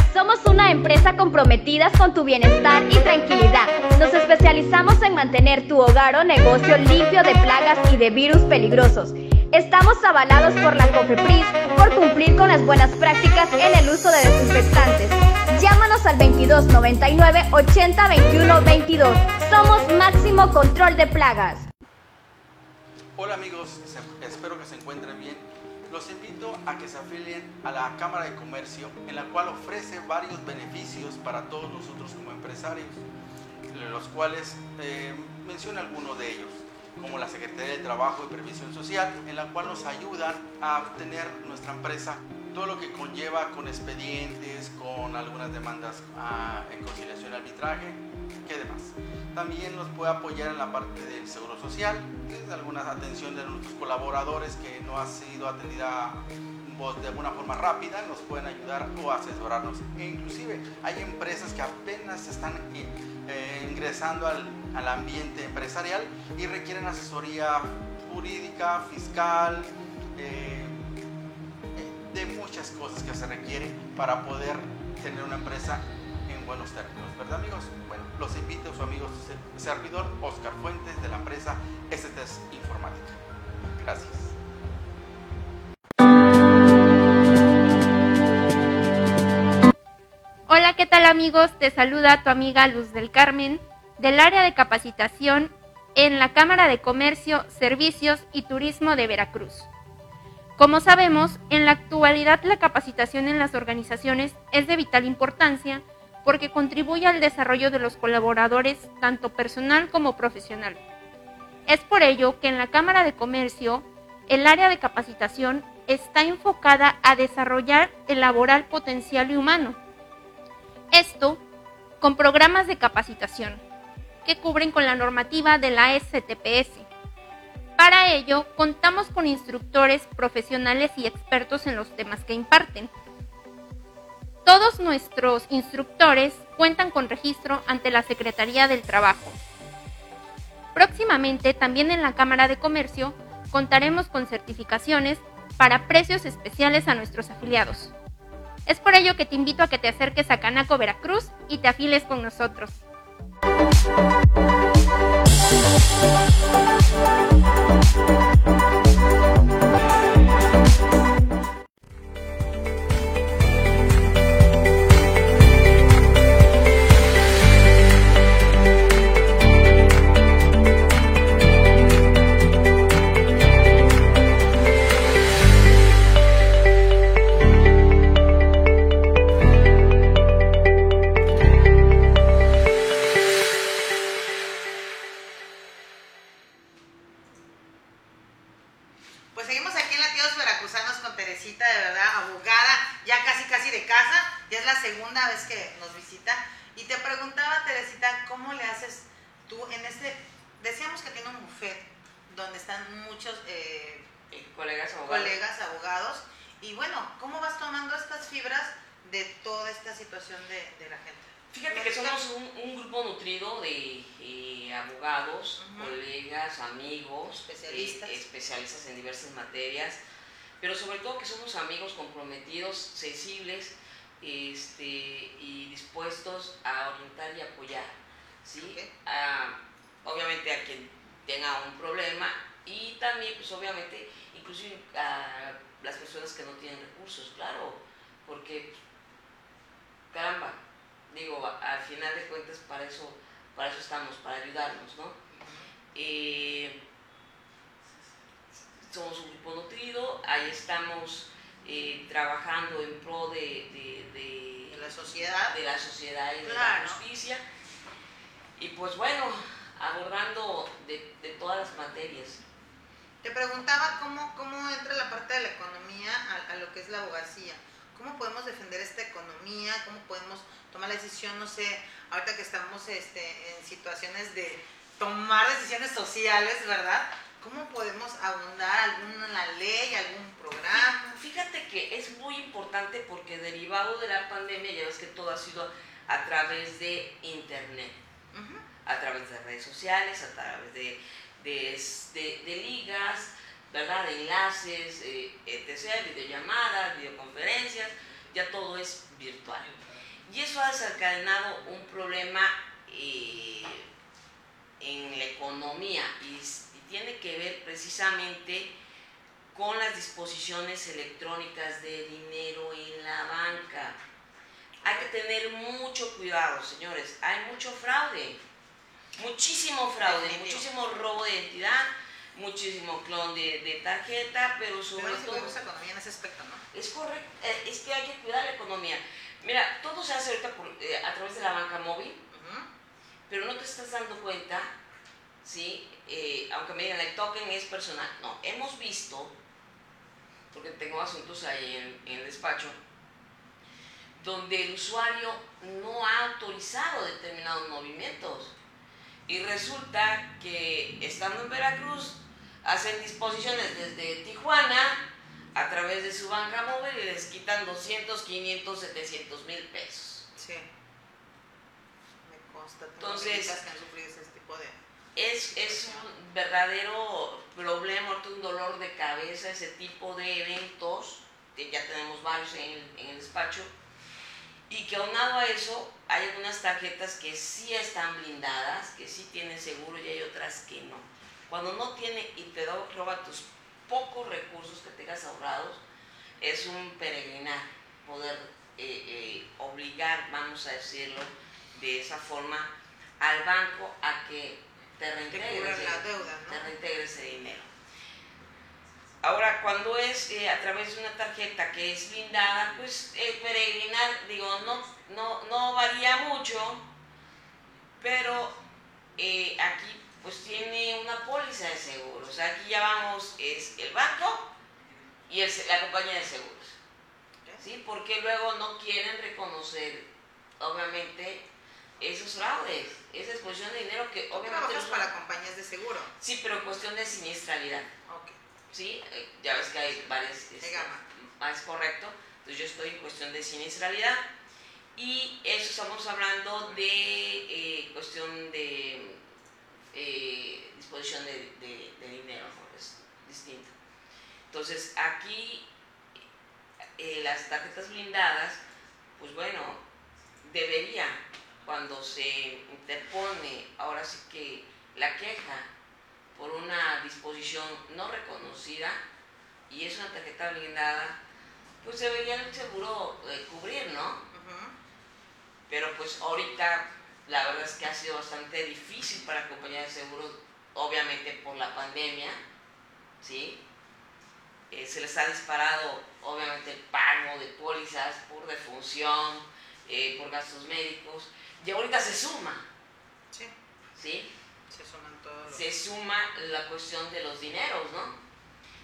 Somos una empresa comprometida con tu bienestar y tranquilidad. Nos especializamos en mantener tu hogar o negocio limpio de plagas y de virus peligrosos. Estamos avalados por la COFEPRIS por cumplir con las buenas prácticas en el uso de desinfectantes. Llámanos al 2299 80 21 22. Somos Máximo Control de Plagas. Hola amigos, espero que se encuentren bien. Los invito a que se afilien a la Cámara de Comercio, en la cual ofrece varios beneficios para todos nosotros como empresarios, los cuales eh, menciono algunos de ellos, como la Secretaría de Trabajo y Previsión Social, en la cual nos ayudan a obtener nuestra empresa todo lo que conlleva con expedientes, con algunas demandas ah, en conciliación y arbitraje, ¿qué demás? También nos puede apoyar en la parte del seguro social, que es alguna atención de nuestros colaboradores que no ha sido atendida de alguna forma rápida, nos pueden ayudar o asesorarnos. E inclusive hay empresas que apenas están eh, eh, ingresando al, al ambiente empresarial y requieren asesoría jurídica, fiscal, eh, de muchas cosas que se requiere para poder tener una empresa en buenos términos, ¿verdad amigos? Bueno, los invito a su amigo ser- servidor Oscar Fuentes de la empresa STS Informática. Gracias. Hola, ¿qué tal amigos? Te saluda tu amiga Luz del Carmen del área de capacitación en la Cámara de Comercio, Servicios y Turismo de Veracruz. Como sabemos, en la actualidad la capacitación en las organizaciones es de vital importancia porque contribuye al desarrollo de los colaboradores tanto personal como profesional. Es por ello que en la Cámara de Comercio el área de capacitación está enfocada a desarrollar el laboral potencial y humano. Esto con programas de capacitación, que cubren con la normativa de la STPS. Para ello, contamos con instructores profesionales y expertos en los temas que imparten. Todos nuestros instructores cuentan con registro ante la Secretaría del Trabajo. Próximamente, también en la Cámara de Comercio, contaremos con certificaciones para precios especiales a nuestros afiliados. Es por ello que te invito a que te acerques a Canaco Veracruz y te afiles con nosotros. Donde están muchos eh, colegas abogados. colegas abogados, y bueno, ¿cómo vas tomando estas fibras de toda esta situación de, de la gente? Fíjate que somos un, un grupo nutrido de eh, abogados, colegas, amigos, Especialistas. eh, especialistas en diversas materias, pero sobre todo que somos amigos comprometidos, sensibles este, y dispuestos a orientar y apoyar. ¿sí? A- obviamente a quien tenga un problema y también, pues obviamente, inclusive a las personas que no tienen recursos, claro, porque caramba, digo, al final de cuentas para eso, para eso estamos, para ayudarnos, ¿no? Eh, somos un grupo nutrido, ahí estamos eh, trabajando en pro de, de- de- De la sociedad. de la sociedad y de la justicia. Y pues bueno, abordando de, de todas las materias. Te preguntaba cómo, cómo entra la parte de la economía a, a lo que es la abogacía. ¿Cómo podemos defender esta economía? ¿Cómo podemos tomar la decisión? No sé, ahorita que estamos este, en situaciones de tomar decisiones sociales, ¿verdad? ¿Cómo podemos abundar alguna ley, algún programa? Fíjate que es muy importante porque derivado de la pandemia, ya ves que todo ha sido a través de internet, Ujú. A través de redes sociales, a través de, ligas, ¿verdad? De enlaces, eh, etc., videollamadas, videoconferencias, ya todo es virtual. Y eso ha desencadenado un problema eh, en la economía y, y tiene que ver precisamente con las disposiciones electrónicas de dinero en la banca. Hay que tener mucho cuidado, señores. Hay mucho fraude, muchísimo fraude, Definitivo. muchísimo robo de identidad, muchísimo clon de, de tarjeta, pero sobre Tenemos que todo... economía en ese aspecto, ¿no? Es correcto, eh, es que hay que cuidar la economía. Mira, todo se hace ahorita por, eh, a través de la banca móvil, pero no te estás dando cuenta, ¿sí? Eh, aunque me digan, el token es personal. No, hemos visto, porque tengo asuntos ahí en, en el despacho, donde el usuario no ha autorizado determinados movimientos. Y resulta que estando en Veracruz, hacen disposiciones desde Tijuana a través de su banca móvil y les quitan 200, 500, 700 mil pesos. Sí. Me consta. Entonces- amiguitas que han sufrido ese tipo de... Es, es un verdadero problema, un dolor de cabeza ese tipo de eventos, que ya tenemos varios en el, en el despacho, y que aunado a eso hay algunas tarjetas que sí están blindadas, que sí tienen seguro y hay otras que no. Cuando no tiene y te roba tus pocos recursos que tengas ahorrados, es un peregrinar poder eh, eh, obligar, vamos a decirlo de esa forma, al banco a que te reintegre, ese- la deuda, te ¿no? reintegre ese dinero. Ahora, cuando es eh, a través de una tarjeta que es blindada, pues el peregrinar, digo, no, no, no varía mucho, pero eh, aquí pues tiene una póliza de seguro. O sea, aquí ya vamos, es el banco y el la compañía de seguros. ¿Sí? Porque luego no quieren reconocer, obviamente, esos fraudes, esa exposición de dinero que obviamente... Para compañías de seguro. Sí, pero cuestión de siniestralidad. Ok. Sí, eh, ya ves que hay varias... Este, ah, es correcto. Entonces yo estoy en cuestión de siniestralidad. Y eso estamos hablando de eh, cuestión de eh, disposición de, dinero, es distinto. Entonces aquí las tarjetas blindadas, pues bueno, debería cuando se interpone ahora sí que la queja por una disposición no reconocida y es una tarjeta blindada, pues debería el seguro eh, cubrir, pues ahorita la verdad es que ha sido bastante difícil para la compañía de seguros, obviamente por la pandemia, ¿sí? Eh, se les ha disparado obviamente el pago de pólizas por defunción, eh, por gastos médicos, y ahorita se suma. Sí. ¿Sí? Se suman todos. Se suma la cuestión de los dineros, ¿no?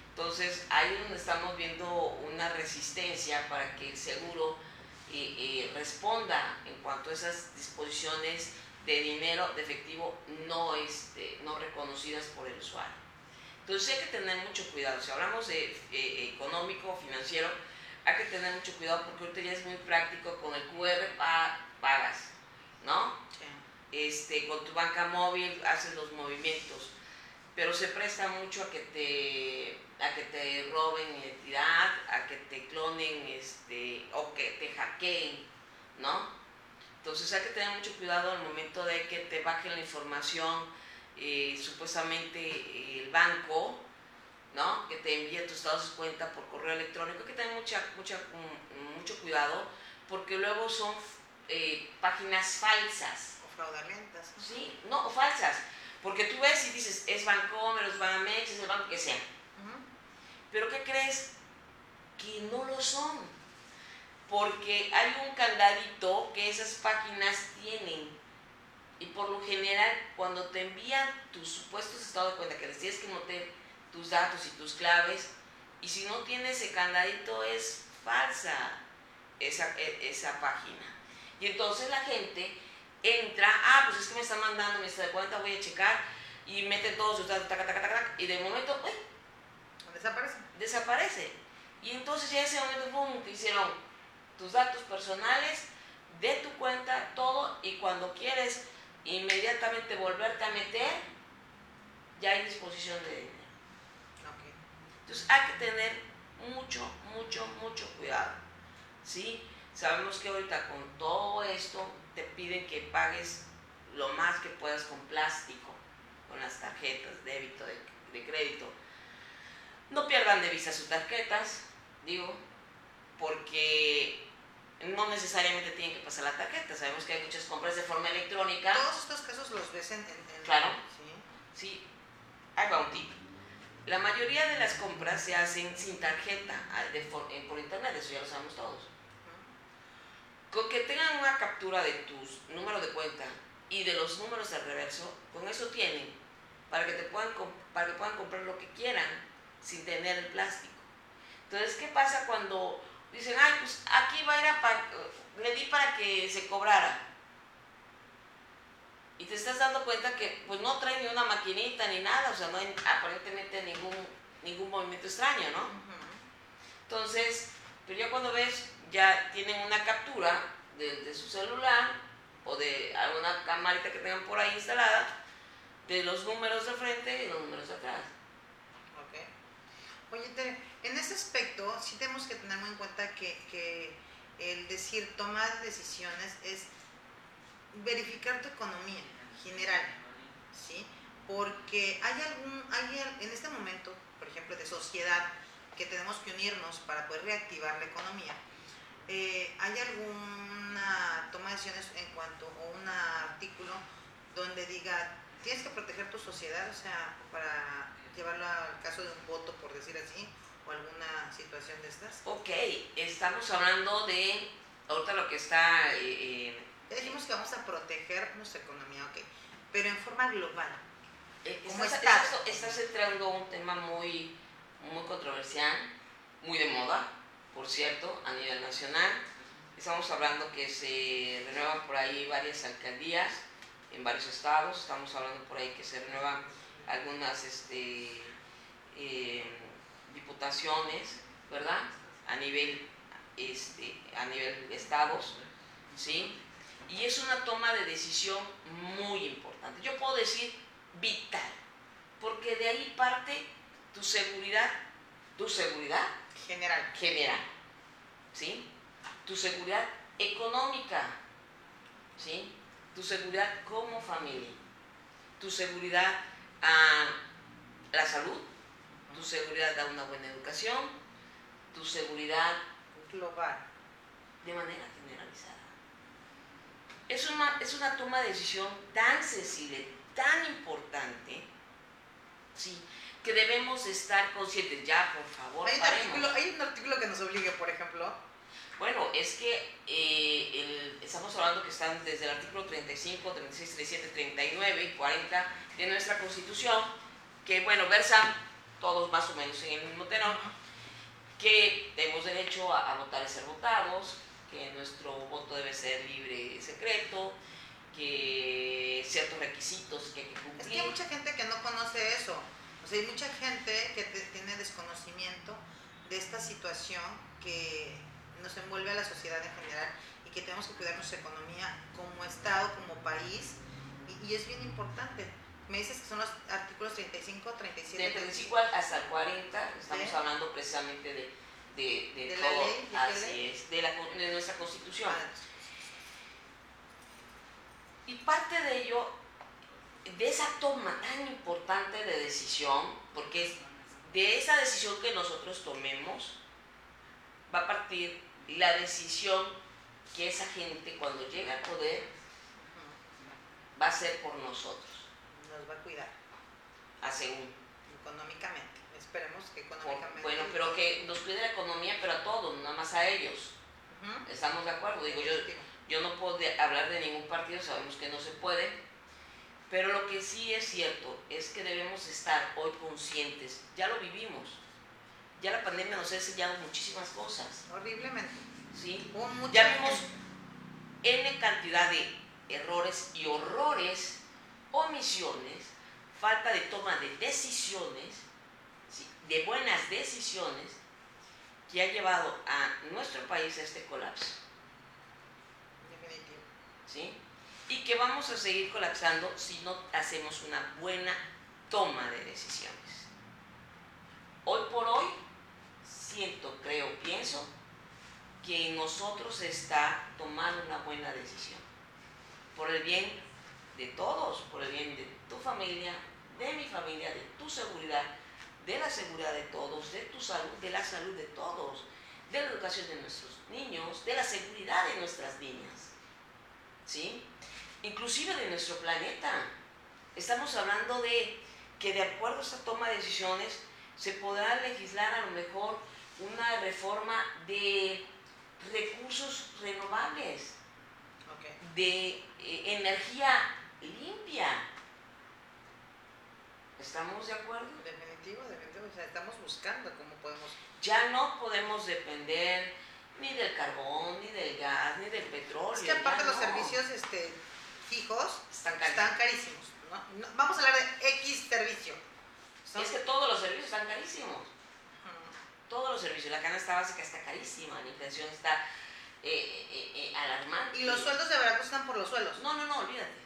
Entonces, ahí es donde estamos viendo una resistencia para que el seguro eh, responda en cuanto a esas disposiciones de dinero de efectivo no, este, no reconocidas por el usuario. Entonces hay que tener mucho cuidado. Si hablamos de eh, económico, financiero, hay que tener mucho cuidado porque ahorita ya es muy práctico, con el QR pagas. ¿no? Este, con tu banca móvil haces los movimientos, pero se presta mucho a que te, a que te roben identidad, a que te clonen este, o que te hackeen, ¿no? Entonces hay que tener mucho cuidado al momento de que te bajen la información, eh, supuestamente el banco, ¿no? Que te envíe tus estados de cuenta por correo electrónico, hay que tener mucha, mucha, mucho cuidado porque luego son eh, páginas falsas. O fraudulentas. Sí, no, o falsas. Porque tú ves y dices, es Bancomer, es Banamex, es el banco que sea. Pero ¿qué crees? Que no lo son. Porque hay un candadito que esas páginas tienen. Y por lo general, cuando te envían tus supuestos estados de cuenta, que les tienes que meter tus datos y tus claves, y si no tiene ese candadito es falsa esa, e, esa página. Y entonces la gente entra, ah, pues es que me está mandando, me está de cuenta, voy a checar, y mete todos sus datos, taca, taca, y de momento, uy, desaparece. Desaparece. Y entonces ya ese momento, boom, te hicieron tus datos personales de tu cuenta, todo, y cuando quieres inmediatamente volverte a meter, ya hay disposición de dinero. Entonces hay que tener mucho, mucho, mucho cuidado. ¿Sí? Sabemos que ahorita con todo esto te piden que pagues lo más que puedas con plástico, con las tarjetas, débito, de, crédito. No pierdan de vista sus tarjetas, digo, porque no necesariamente tienen que pasar la tarjeta. Sabemos que hay muchas compras de forma electrónica. Todos estos casos los ves en... claro. Sí. sí. Un tip. La mayoría de las compras se hacen sin tarjeta por internet, eso ya lo sabemos todos. Con que tengan una captura de tus números de cuenta y de los números de reverso, con eso tienen para que te puedan para que puedan comprar lo que quieran sin tener el plástico. Entonces, ¿qué pasa cuando dicen, ay, pues aquí va a ir a le di para que se cobrara? Y te estás dando cuenta que pues no trae ni una maquinita ni nada, o sea, no hay aparentemente ningún, ningún movimiento extraño, ¿no? Entonces, pero ya cuando ves ya tienen una captura de, su celular o de alguna camarita que tengan por ahí instalada de los números de frente y los números de atrás. Oye, en ese aspecto sí tenemos que tener muy en cuenta que, que el decir tomar decisiones es verificar tu economía general, ¿sí? Porque hay algún, hay en este momento, por ejemplo, de sociedad, que tenemos que unirnos para poder reactivar la economía eh, ¿hay alguna toma de decisiones en cuanto a un artículo donde diga tienes que proteger tu sociedad, o sea, para llevarlo al caso de un voto, por decir así, o alguna situación de estas? Ok, estamos hablando de ahorita lo que está... Eh, eh ya dijimos que vamos a proteger nuestra economía, ok, pero en forma global. Eh, ¿Cómo estás, estás, estás entrando un tema muy, muy controversial, muy de moda, por cierto, a nivel nacional, Estamos hablando que se renuevan por ahí varias alcaldías en varios estados. Estamos hablando por ahí que se renuevan algunas este, eh, diputaciones, ¿verdad? A nivel, este, a nivel estados, ¿sí? Y es una toma de decisión muy importante. Yo puedo decir vital, porque de ahí parte tu seguridad, tu seguridad general. General, ¿sí? Tu seguridad económica, ¿sí? Tu seguridad como familia, tu seguridad a la salud, tu seguridad a una buena educación, tu seguridad global, de manera generalizada. Es una, es una toma de decisión tan sensible, tan importante, ¿sí? que debemos estar conscientes. Ya, por favor, ¿Hay un, artículo, ¿Hay un artículo que nos obligue, por ejemplo? Bueno, es que eh, el, estamos hablando que están desde el artículo 35, 36, 37, 39 y 40 de nuestra Constitución, que, bueno, versan todos más o menos en el mismo tenor, que tenemos derecho a, a votar y ser votados, que nuestro voto debe ser libre y secreto, que ciertos requisitos que hay que cumplir. Es que hay mucha gente que no conoce eso. O sea, hay mucha gente que tiene desconocimiento de esta situación que nos envuelve a la sociedad en general y que tenemos que cuidar nuestra economía como Estado, como país, y, es bien importante. Me dices que son los artículos 35, 37, de 35 hasta el 40, estamos hablando precisamente de, de, de, todo, la ley, ¿de así es, de, la, de nuestra constitución. Ah, y parte de ello, de esa toma tan importante de decisión, porque es de esa decisión que nosotros tomemos, va a partir la decisión que esa gente cuando llegue al poder va a ser por nosotros. Nos va a cuidar. A según. Económicamente. Esperemos que económicamente. bueno, pero que nos cuide la economía, pero a todos, nada más a ellos. ¿Estamos de acuerdo? Digo, yo, yo no puedo hablar de ningún partido, sabemos que no se puede, pero lo que sí es cierto es que debemos estar hoy conscientes, ya lo vivimos, ya la pandemia nos ha enseñado muchísimas cosas. Horriblemente. ¿Sí? Ya vimos N cantidad de errores y horrores, omisiones, falta de toma de decisiones, de buenas decisiones, que ha llevado a nuestro país a este colapso. Definitivo. ¿Sí? Y que vamos a seguir colapsando si no hacemos una buena toma de decisiones. Hoy por hoy, siento, creo, pienso que en nosotros está tomando una buena decisión. Por el bien de todos, por el bien de tu familia, de mi familia, de tu seguridad, de la seguridad de todos, de tu salud, de la salud de todos, de la educación de nuestros niños, de la seguridad de nuestras niñas, ¿sí? Inclusive de nuestro planeta. Estamos hablando de que de acuerdo a esta toma de decisiones se podrá legislar a lo mejor una reforma de recursos renovables, de eh, energía limpia. ¿Estamos de acuerdo? Definitivo, definitivo. O sea, estamos buscando cómo podemos... Ya no podemos depender ni del carbón, ni del gas, ni del petróleo. Es que aparte los servicios este, fijos están, carísimos. Vamos a hablar de X servicio. Es que todos los servicios están carísimos. Todos los servicios. La canasta básica está carísima, la inflación está eh, eh, eh, alarmante. ¿Y los sueldos de verdad están por los suelos? No, no, no, olvídate.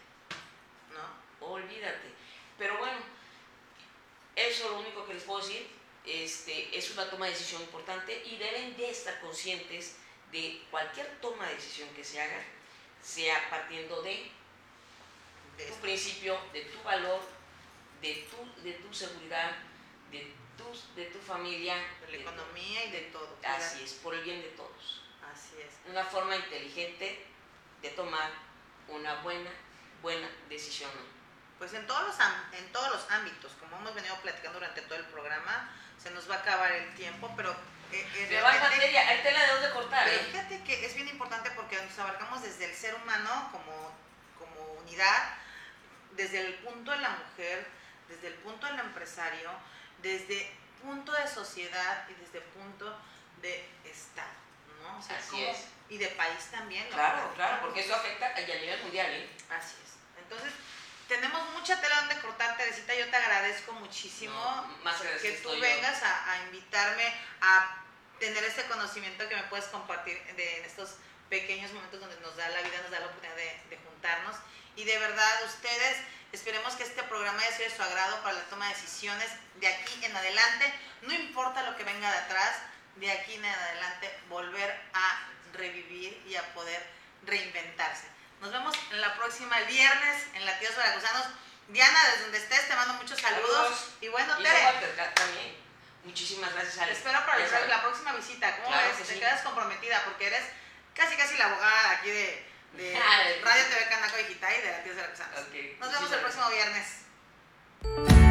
No. Olvídate. Pero bueno, eso es lo único que les puedo decir. Este, es una toma de decisión importante y deben de estar conscientes de cualquier toma de decisión que se haga, sea partiendo de, de tu principio, de tu valor, de tu, de tu seguridad, de tu, de tu familia. De la economía y de todo. Así es, por el bien de todos. Así es. Una forma inteligente de tomar una buena, buena decisión. Pues en todos, los, en todos los ámbitos, como hemos venido platicando durante todo el programa, se nos va a acabar el tiempo, pero... Eh, eh, hay tela de dónde cortar. Pero ¿eh? fíjate que es bien importante porque nos abarcamos desde el ser humano como, como unidad, desde el punto de la mujer, desde el punto del empresario, desde punto de sociedad y desde punto de Estado, ¿no? O sea, Así es. Y de país también. ¿no? Claro, claro, porque eso afecta y a nivel mundial, ¿eh? Así es. Entonces, tenemos mucha tela donde cortar, Teresita. Yo te agradezco muchísimo No, más agradecido que tú vengas a, a invitarme a tener ese conocimiento que me puedes compartir de, en estos pequeños momentos donde nos da la vida, nos da la oportunidad de, de juntarnos. Y de verdad, ustedes, esperemos que este programa haya sido de su agrado para la toma de decisiones de aquí en adelante. No importa lo que venga de atrás, de aquí en adelante, volver a revivir y a poder reinventarse. Nos vemos en la próxima el viernes en Latidos Veracruzanos. Diana, desde donde estés, te mando muchos saludos. Y bueno, Y Tere, también. Muchísimas gracias, te Alex. espero para la, la próxima visita. ¿Cómo Claro ves? Te sí. quedas comprometida porque eres casi casi la abogada aquí de, de. Radio TV Canaco Digital y de Latidos Veracruzanos. Ok, Nos vemos el próximo viernes.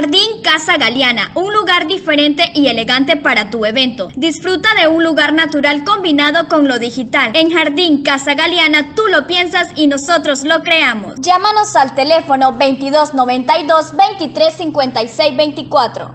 Jardín Casa Galeana, un lugar diferente y elegante para tu evento. Disfruta de un lugar natural combinado con lo digital. En Jardín Casa Galeana tú lo piensas y nosotros lo creamos. Llámanos al teléfono 2292 2356 24.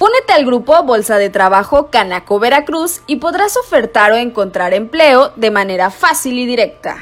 Únete al grupo Bolsa de Trabajo Canaco Veracruz y podrás ofertar o encontrar empleo de manera fácil y directa.